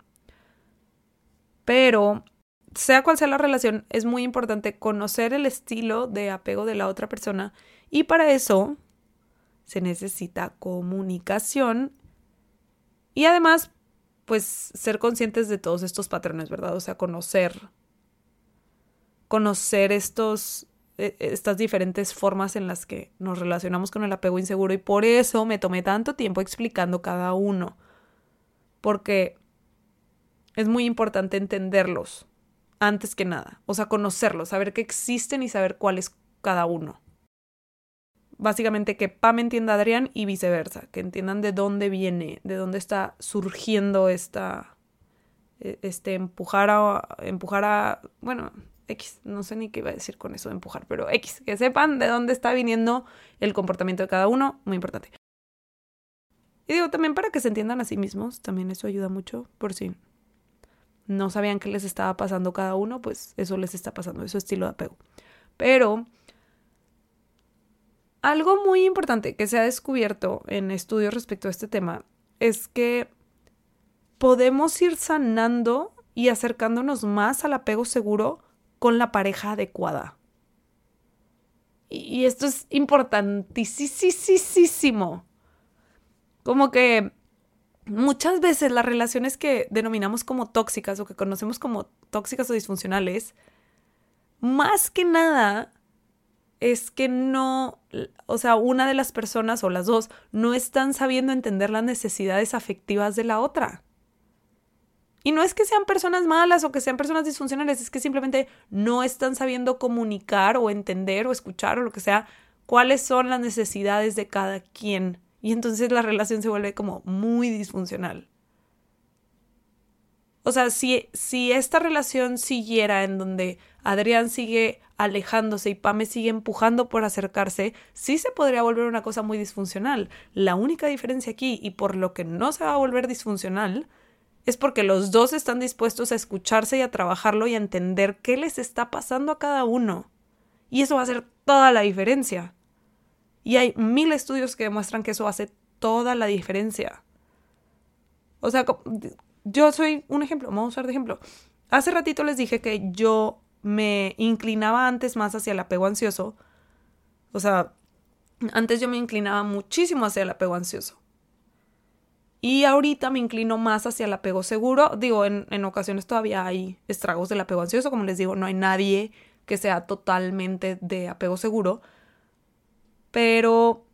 Pero sea cual sea la relación, es muy importante conocer el estilo de apego de la otra persona y para eso se necesita comunicación y además, pues ser conscientes de todos estos patrones, ¿verdad? O sea, conocer, conocer estos, e, estas diferentes formas en las que nos relacionamos con el apego inseguro y por eso me tomé tanto tiempo explicando cada uno. Porque es muy importante entenderlos antes que nada, o sea, conocerlos, saber que existen y saber cuál es cada uno. Básicamente que Pam entienda a Adrián y viceversa, que entiendan de dónde viene, de dónde está surgiendo esta, e, este empujar a, empujar a, bueno, X, no sé ni qué iba a decir con eso empujar, pero X, que sepan de dónde está viniendo el comportamiento de cada uno, muy importante. Y digo, también para que se entiendan a sí mismos, también eso ayuda mucho, por si no sabían qué les estaba pasando cada uno, pues eso les está pasando, eso es estilo de apego. Pero algo muy importante que se ha descubierto en estudios respecto a este tema es que podemos ir sanando y acercándonos más al apego seguro con la pareja adecuada. Y esto es importantísimo. Como que muchas veces las relaciones que denominamos como tóxicas o que conocemos como tóxicas o disfuncionales, más que nada es que no, o sea, una de las personas o las dos no están sabiendo entender las necesidades afectivas de la otra. Y no es que sean personas malas o que sean personas disfuncionales, es que simplemente no están sabiendo comunicar o entender o escuchar o lo que sea cuáles son las necesidades de cada quien y entonces la relación se vuelve como muy disfuncional. O sea, si, si esta relación siguiera en donde Adrián sigue alejándose y Pame sigue empujando por acercarse, sí se podría volver una cosa muy disfuncional. La única diferencia aquí, y por lo que no se va a volver disfuncional, es porque los dos están dispuestos a escucharse y a trabajarlo y a entender qué les está pasando a cada uno. Y eso va a hacer toda la diferencia. Y hay mil estudios que demuestran que eso hace toda la diferencia. O sea, yo soy un ejemplo, vamos a usar de ejemplo. Hace ratito les dije que yo me inclinaba antes más hacia el apego ansioso. O sea, antes yo me inclinaba muchísimo hacia el apego ansioso. Y ahorita me inclino más hacia el apego seguro. Digo, en, en, ocasiones todavía hay estragos del apego ansioso. Como les digo, no hay nadie que sea totalmente de apego seguro. Pero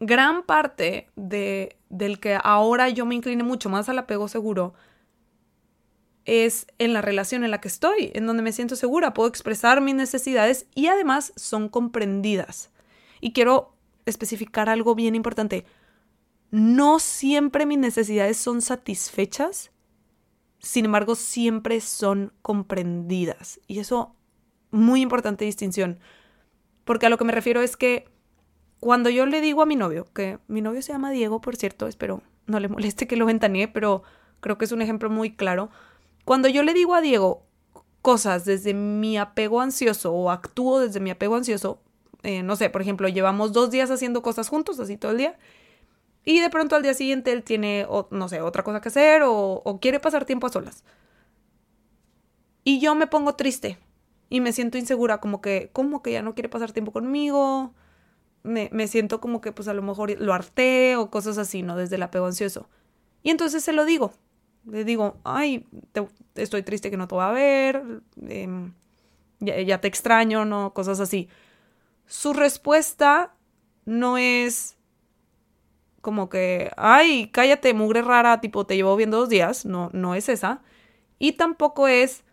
gran parte de, del que ahora yo me incline mucho más al apego seguro es en la relación en la que estoy, en donde me siento segura, puedo expresar mis necesidades y además son comprendidas. Y quiero especificar algo bien importante. No siempre mis necesidades son satisfechas, sin embargo, siempre son comprendidas. Y eso, muy importante distinción. Porque a lo que me refiero es que cuando yo le digo a mi novio, que mi novio se llama Diego, por cierto, espero no le moleste que lo ventanee, pero creo que es un ejemplo muy claro. Cuando yo le digo a Diego cosas desde mi apego ansioso o actúo desde mi apego ansioso, eh, no sé, por ejemplo, llevamos dos días haciendo cosas juntos, así todo el día, y de pronto al día siguiente él tiene, no sé, otra cosa que hacer o, o quiere pasar tiempo a solas. Y yo me pongo triste y me siento insegura, como que, como que ya no quiere pasar tiempo conmigo, me, siento como que pues a lo mejor lo harté o cosas así, ¿no? Desde el apego ansioso. Y entonces se lo digo. Le digo, ay, estoy triste que no te voy a ver, em, ya, te extraño, ¿no? Cosas así. Su respuesta no es como que, ay, cállate, mugre rara, tipo, te llevo viendo dos días. No, no es esa. Y tampoco es,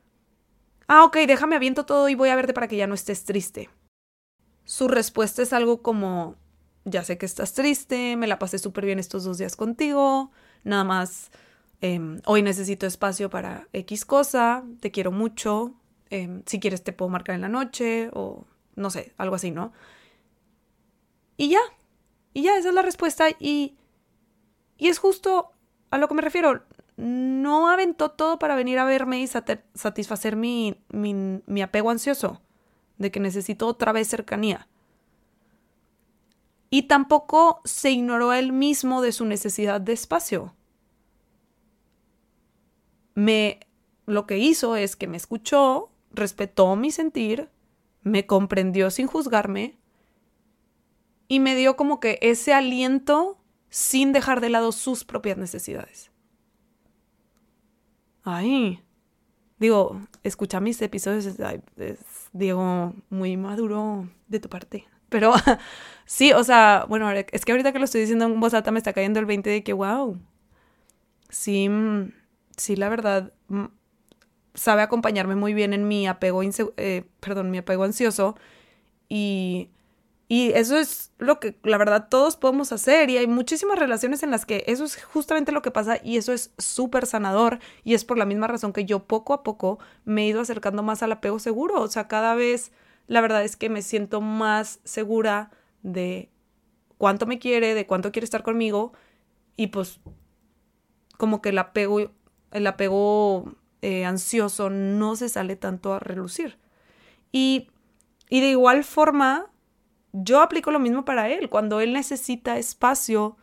ah, ok, déjame aviento todo y voy a verte para que ya no estés triste su respuesta es algo como, ya sé que estás triste, me la pasé súper bien estos dos días contigo, nada más, em, hoy necesito espacio para X cosa, te quiero mucho, em, si quieres te puedo marcar en la noche o no sé, algo así, ¿no? Y ya, y ya, esa es la respuesta y, y es justo a lo que me refiero. No aventó todo para venir a verme y satisfacer mi, mi, mi apego ansioso de que necesito otra vez cercanía. Y tampoco se ignoró él mismo de su necesidad de espacio. Me lo que hizo es que me escuchó, respetó mi sentir, me comprendió sin juzgarme y me dio como que ese aliento sin dejar de lado sus propias necesidades. Ay, digo, escucha mis episodios, es, Diego, muy maduro de tu parte. Pero sí, o sea, bueno, es que ahorita que lo estoy diciendo en voz alta me está cayendo el 20 de que, wow, sí, mm, sí, la verdad, mm, sabe acompañarme muy bien en mi apego, eh, perdón, mi apego ansioso y y eso es lo que, la verdad, todos podemos hacer. Y hay muchísimas relaciones en las que eso es justamente lo que pasa y eso es súper sanador. Y es por la misma razón que yo poco a poco me he ido acercando más al apego seguro. O sea, cada vez la verdad es que me siento más segura de cuánto me quiere, de cuánto quiere estar conmigo. Y pues como que el apego, el apego eh, ansioso no se sale tanto a relucir. Y, y de igual forma yo aplico lo mismo para él. Cuando él necesita espacio,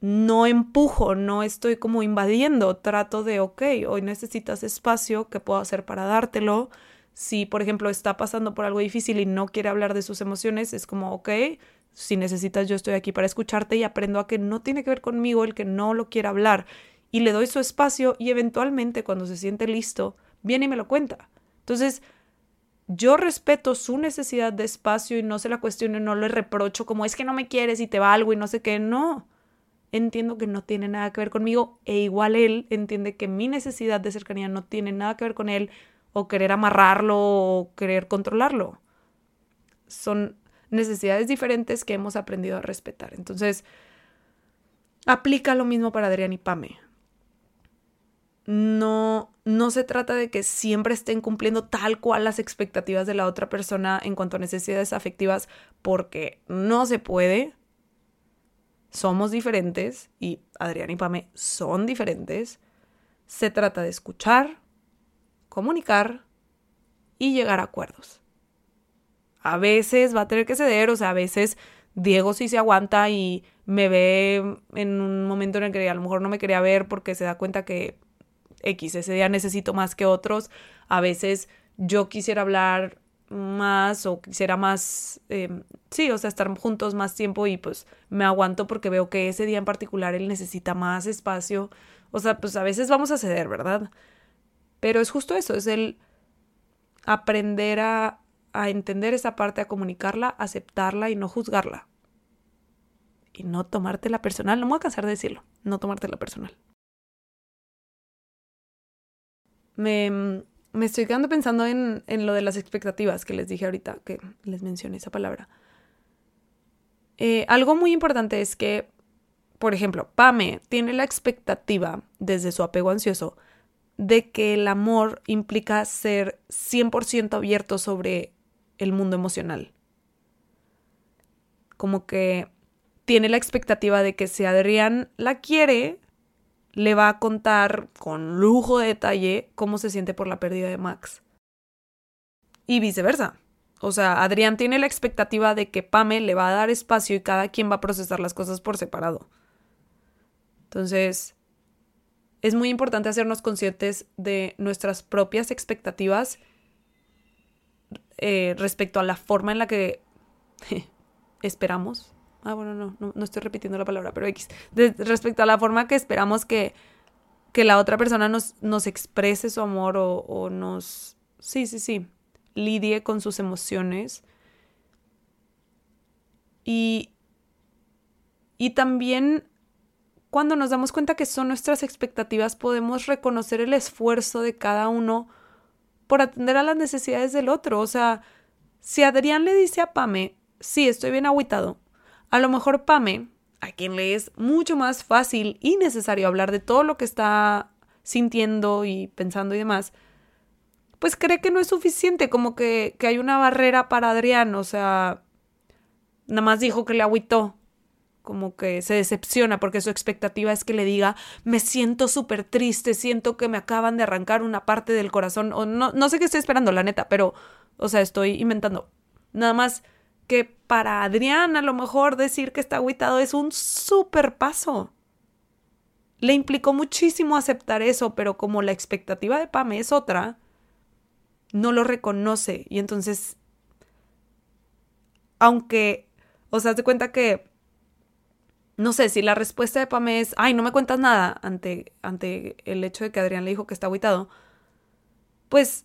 no empujo, no estoy como invadiendo, trato de, ok, hoy necesitas espacio, ¿qué puedo hacer para dártelo? Si, por ejemplo, está pasando por algo difícil y no quiere hablar de sus emociones, es como, ok, si necesitas, yo estoy aquí para escucharte y aprendo a que no tiene que ver conmigo el que no lo quiera hablar. Y le doy su espacio y eventualmente cuando se siente listo, viene y me lo cuenta. Entonces, yo respeto su necesidad de espacio y no se la cuestiono no le reprocho como es que no me quieres y te valgo y no sé qué. No. Entiendo que no tiene nada que ver conmigo e igual él entiende que mi necesidad de cercanía no tiene nada que ver con él o querer amarrarlo o querer controlarlo. Son necesidades diferentes que hemos aprendido a respetar. Entonces, aplica lo mismo para Adrián y Pame. No, no se trata de que siempre estén cumpliendo tal cual las expectativas de la otra persona en cuanto a necesidades afectivas, porque no se puede. Somos diferentes y Adrián y Pame son diferentes. Se trata de escuchar, comunicar y llegar a acuerdos. A veces va a tener que ceder, o sea, a veces Diego sí se aguanta y me ve en un momento en el que a lo mejor no me quería ver porque se da cuenta que X, ese día necesito más que otros. A veces yo quisiera hablar más o quisiera más, em, sí, o sea, estar juntos más tiempo y pues me aguanto porque veo que ese día en particular él necesita más espacio. O sea, pues a veces vamos a ceder, ¿verdad? Pero es justo eso, es el aprender a, a entender esa parte, a comunicarla, aceptarla y no juzgarla. Y no tomártela personal, no me voy a cansar de decirlo, no tomártela personal. Me, me estoy quedando pensando en, en, lo de las expectativas que les dije ahorita, que les mencioné esa palabra. Eh, algo muy importante es que, por ejemplo, Pame tiene la expectativa, desde su apego ansioso, de que el amor implica ser 100% abierto sobre el mundo emocional. Como que tiene la expectativa de que si Adrián la quiere, le va a contar con lujo de detalle cómo se siente por la pérdida de Max. Y viceversa. O sea, Adrián tiene la expectativa de que Pame le va a dar espacio y cada quien va a procesar las cosas por separado. Entonces, es muy importante hacernos conscientes de nuestras propias expectativas eh, respecto a la forma en la que esperamos Ah, bueno, no, no, estoy repitiendo la palabra, pero X. respecto a la forma que esperamos que, que la otra persona nos, nos exprese su amor o, o nos. Sí, sí, sí. Lidie con sus emociones. Y. Y también cuando nos damos cuenta que son nuestras expectativas, podemos reconocer el esfuerzo de cada uno por atender a las necesidades del otro. O sea, si Adrián le dice a Pame, sí, estoy bien agüitado, a lo mejor Pame, a quien le es mucho más fácil y necesario hablar de todo lo que está sintiendo y pensando y demás, pues cree que no es suficiente, como que, que hay una barrera para Adrián, o sea, nada más dijo que le agüitó, como que se decepciona porque su expectativa es que le diga, me siento súper triste, siento que me acaban de arrancar una parte del corazón, o no, no sé qué estoy esperando, la neta, pero, o sea, estoy inventando. Nada más que para Adrián a lo mejor decir que está agüitado es un súper paso. Le implicó muchísimo aceptar eso, pero como la expectativa de Pame es otra, no lo reconoce. Y entonces, aunque, o sea, se cuenta que, no sé, si la respuesta de Pame es, ay, no me cuentas nada ante, ante el hecho de que Adrián le dijo que está agüitado, pues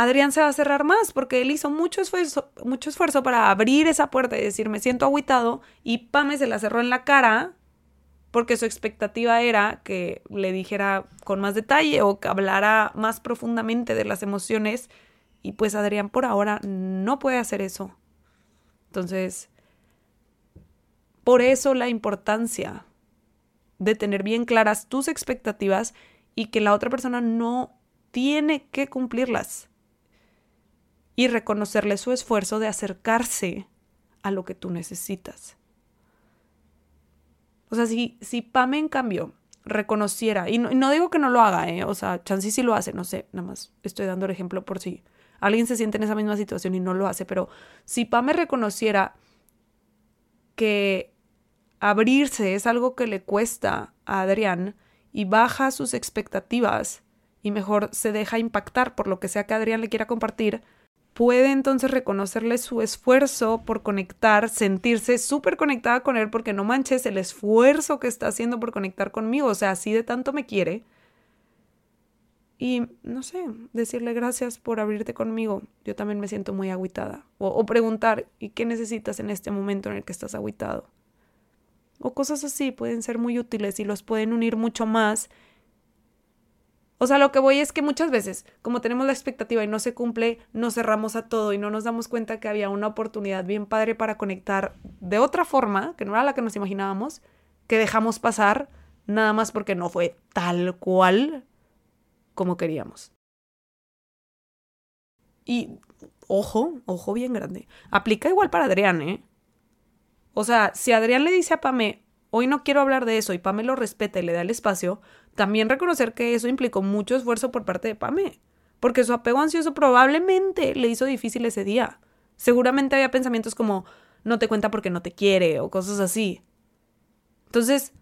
Adrián se va a cerrar más porque él hizo mucho esfuerzo, mucho esfuerzo para abrir esa puerta y decir me siento agüitado y Pame se la cerró en la cara porque su expectativa era que le dijera con más detalle o que hablara más profundamente de las emociones y pues Adrián por ahora no puede hacer eso. Entonces, por eso la importancia de tener bien claras tus expectativas y que la otra persona no tiene que cumplirlas y reconocerle su esfuerzo de acercarse a lo que tú necesitas. O sea, si, si Pame en cambio reconociera, y no, digo que no lo haga, ¿eh? o sea, Chansey sí lo hace, no sé, nada más estoy dando el ejemplo por si alguien se siente en esa misma situación y no lo hace, pero si Pame reconociera que abrirse es algo que le cuesta a Adrián y baja sus expectativas y mejor se deja impactar por lo que sea que Adrián le quiera compartir, puede entonces reconocerle su esfuerzo por conectar, sentirse súper conectada con él porque no manches el esfuerzo que está haciendo por conectar conmigo, o sea, así de tanto me quiere. Y no sé, decirle gracias por abrirte conmigo. Yo también me siento muy agüitada. O, preguntar, ¿y qué necesitas en este momento en el que estás agüitado? O cosas así pueden ser muy útiles y los pueden unir mucho más o sea, lo que voy es que muchas veces, como tenemos la expectativa y no se cumple, nos cerramos a todo y no nos damos cuenta que había una oportunidad bien padre para conectar de otra forma, que no era la que nos imaginábamos, que dejamos pasar nada más porque no fue tal cual como queríamos. Y ojo, ojo bien grande. Aplica igual para Adrián, ¿eh? O sea, si Adrián le dice a Pame, hoy no quiero hablar de eso y Pame lo respeta y le da el espacio, también reconocer que eso implicó mucho esfuerzo por parte de Pame. Porque su apego ansioso probablemente le hizo difícil ese día. Seguramente había pensamientos como, no te cuenta porque no te quiere o cosas así. Entonces,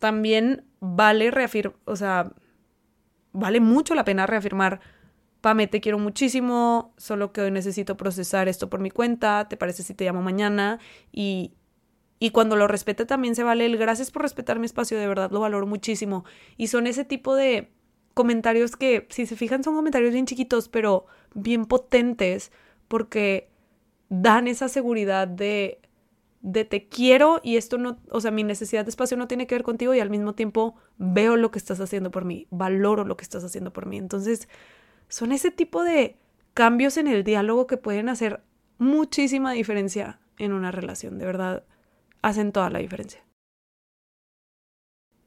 también vale reafirmar, o sea, vale mucho la pena reafirmar, Pame, te quiero muchísimo, solo que hoy necesito procesar esto por mi cuenta, ¿te parece si te llamo mañana? Y, y cuando lo respete también se vale el gracias por respetar mi espacio, de verdad lo valoro muchísimo. Y son ese tipo de comentarios que, si se fijan, son comentarios bien chiquitos, pero bien potentes, porque dan esa seguridad de de te quiero y esto no, o sea, mi necesidad de espacio no tiene que ver contigo y al mismo tiempo veo lo que estás haciendo por mí, valoro lo que estás haciendo por mí. Entonces, son ese tipo de cambios en el diálogo que pueden hacer muchísima diferencia en una relación, de verdad, hacen toda la diferencia.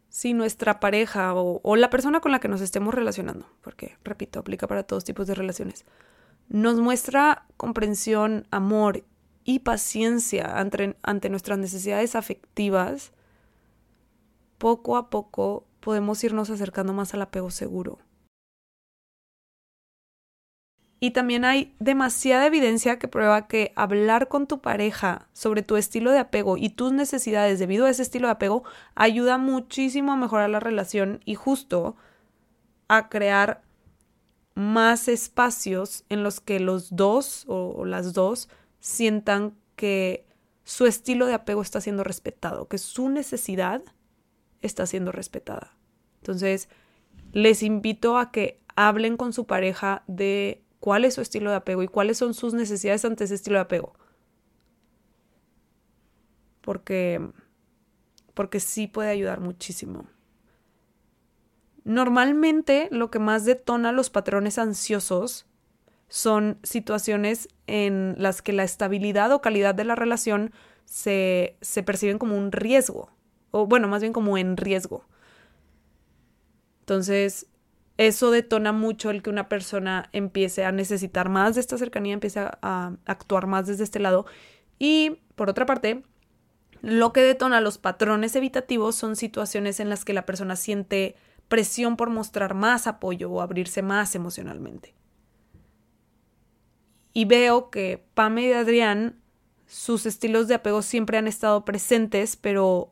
Si nuestra pareja o, la persona con la que nos estemos relacionando, porque, repito, aplica para todos tipos de relaciones, nos muestra comprensión, amor y paciencia ante nuestras necesidades afectivas, poco a poco podemos irnos acercando más al apego seguro. Y también hay demasiada evidencia que prueba que hablar con tu pareja sobre tu estilo de apego y tus necesidades debido a ese estilo de apego ayuda muchísimo a mejorar la relación y justo a crear más espacios en los que los dos o las dos sientan que su estilo de apego está siendo respetado, que su necesidad está siendo respetada. Entonces, les invito a que hablen con su pareja de cuál es su estilo de apego y cuáles son sus necesidades ante ese estilo de apego. Porque, porque sí puede ayudar muchísimo. Normalmente lo que más detona los patrones ansiosos son situaciones en las que la estabilidad o calidad de la relación se, se perciben como un riesgo, o bueno, más bien como en riesgo. Entonces, eso detona mucho el que una persona empiece a necesitar más de esta cercanía, empiece a, actuar más desde este lado. Y, por otra parte, lo que detona los patrones evitativos son situaciones en las que la persona siente presión por mostrar más apoyo o abrirse más emocionalmente y veo que Pame y Adrián, sus estilos de apego siempre han estado presentes, pero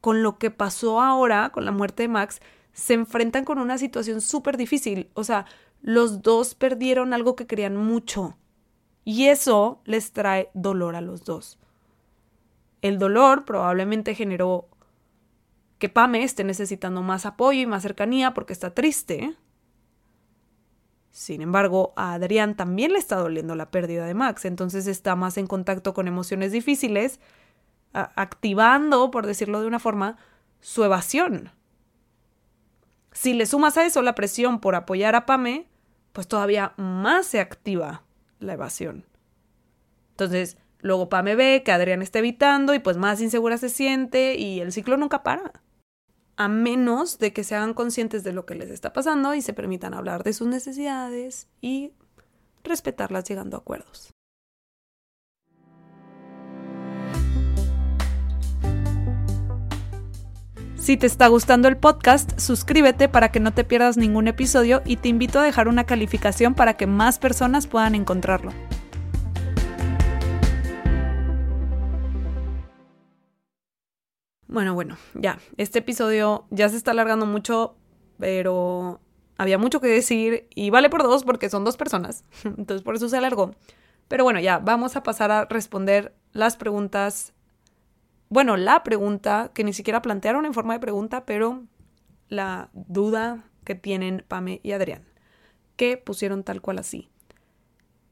con lo que pasó ahora, con la muerte de Max, se enfrentan con una situación súper difícil. O sea, los dos perdieron algo que querían mucho. Y eso les trae dolor a los dos. El dolor probablemente generó que Pame esté necesitando más apoyo y más cercanía porque está triste. Sin embargo, a Adrián también le está doliendo la pérdida de Max, entonces está más en contacto con emociones difíciles, activando, por decirlo de una forma, su evasión. Si le sumas a eso la presión por apoyar a Pame, pues todavía más se activa la evasión. Entonces, luego Pame ve que Adrián está evitando y pues más insegura se siente y el ciclo nunca para a menos de que se hagan conscientes de lo que les está pasando y se permitan hablar de sus necesidades y respetarlas llegando a acuerdos. Si te está gustando el podcast, suscríbete para que no te pierdas ningún episodio y te invito a dejar una calificación para que más personas puedan encontrarlo. Bueno, bueno, ya. Este episodio ya se está alargando mucho, pero había mucho que decir y vale por dos porque son dos personas. Entonces por eso se alargó. Pero bueno, ya, vamos a pasar a responder las preguntas. Bueno, la pregunta que ni siquiera plantearon en forma de pregunta, pero la duda que tienen Pame y Adrián, que pusieron tal cual así.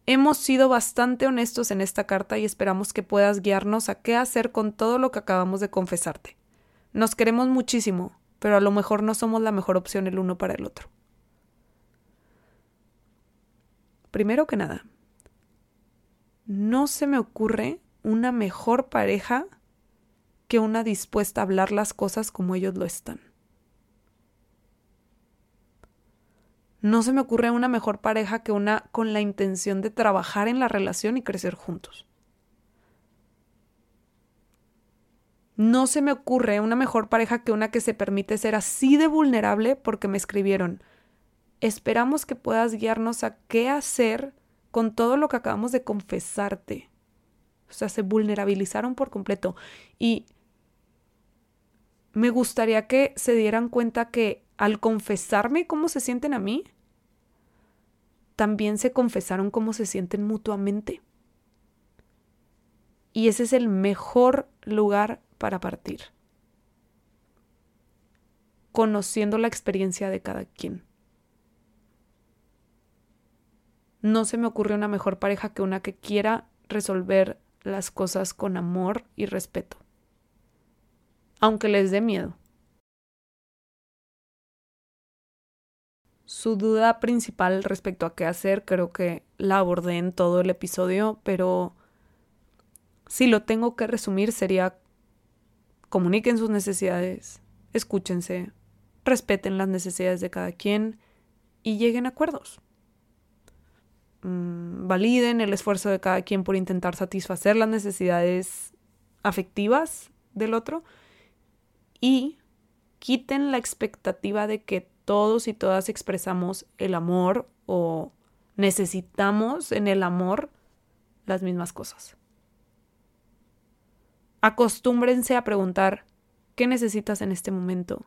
Hemos sido bastante honestos en esta carta y esperamos que puedas guiarnos a qué hacer con todo lo que acabamos de confesarte. Nos queremos muchísimo, pero a lo mejor no somos la mejor opción el uno para el otro. Primero que nada, no se me ocurre una mejor pareja que una dispuesta a hablar las cosas como ellos lo están. No se me ocurre una mejor pareja que una con la intención de trabajar en la relación y crecer juntos. No se me ocurre una mejor pareja que una que se permite ser así de vulnerable porque me escribieron. Esperamos que puedas guiarnos a qué hacer con todo lo que acabamos de confesarte. O sea, se vulnerabilizaron por completo. Y me gustaría que se dieran cuenta que al confesarme cómo se sienten a mí, también se confesaron cómo se sienten mutuamente. Y ese es el mejor lugar para partir. Conociendo la experiencia de cada quien. No se me ocurre una mejor pareja que una que quiera resolver las cosas con amor y respeto. Aunque les dé miedo. Su duda principal respecto a qué hacer creo que la abordé en todo el episodio, pero si lo tengo que resumir sería comuniquen sus necesidades, escúchense, respeten las necesidades de cada quien y lleguen a acuerdos. Mm, validen el esfuerzo de cada quien por intentar satisfacer las necesidades afectivas del otro y quiten la expectativa de que todos y todas expresamos el amor o necesitamos en el amor las mismas cosas. Acostúmbrense a preguntar qué necesitas en este momento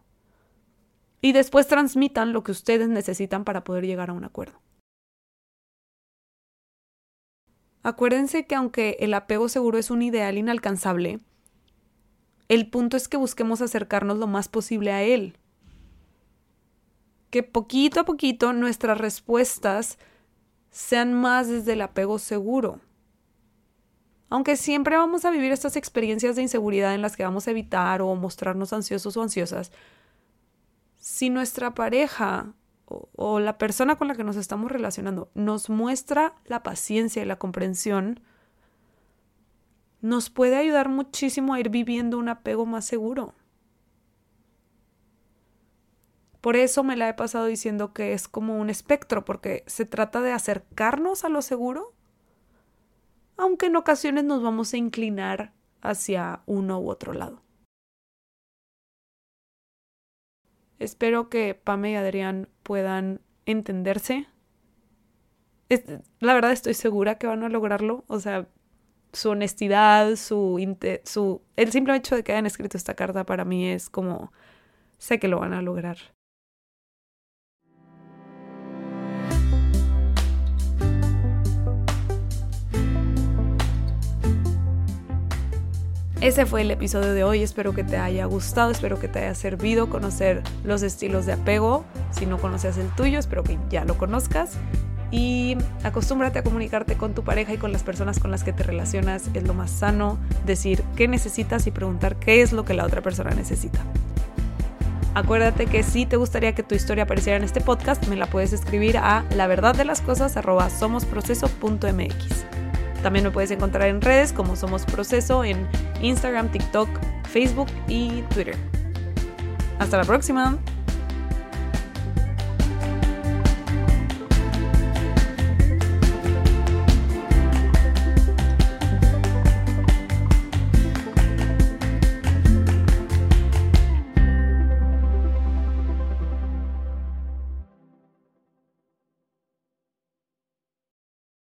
y después transmitan lo que ustedes necesitan para poder llegar a un acuerdo. Acuérdense que aunque el apego seguro es un ideal inalcanzable, el punto es que busquemos acercarnos lo más posible a él que poquito a poquito nuestras respuestas sean más desde el apego seguro. Aunque siempre vamos a vivir estas experiencias de inseguridad en las que vamos a evitar o mostrarnos ansiosos o ansiosas, si nuestra pareja o, o, la persona con la que nos estamos relacionando nos muestra la paciencia y la comprensión, nos puede ayudar muchísimo a ir viviendo un apego más seguro. Por eso me la he pasado diciendo que es como un espectro, porque se trata de acercarnos a lo seguro, aunque en ocasiones nos vamos a inclinar hacia uno u otro lado. Espero que Pame y Adrián puedan entenderse. la verdad estoy segura que van a lograrlo. O sea, su honestidad, su, su... El simple hecho de que hayan escrito esta carta para mí es como... Sé que lo van a lograr. Ese fue el episodio de hoy, espero que te haya gustado, espero que te haya servido conocer los estilos de apego. Si no conoces el tuyo, espero que ya lo conozcas. Y acostúmbrate a comunicarte con tu pareja y con las personas con las que te relacionas. Es lo más sano decir qué necesitas y preguntar qué es lo que la otra persona necesita. Acuérdate que si te gustaría que tu historia apareciera en este podcast, me la puedes escribir a la verdad de las cosas. También me puedes encontrar en redes como Somos Proceso en Instagram, TikTok, Facebook y Twitter. Hasta la próxima.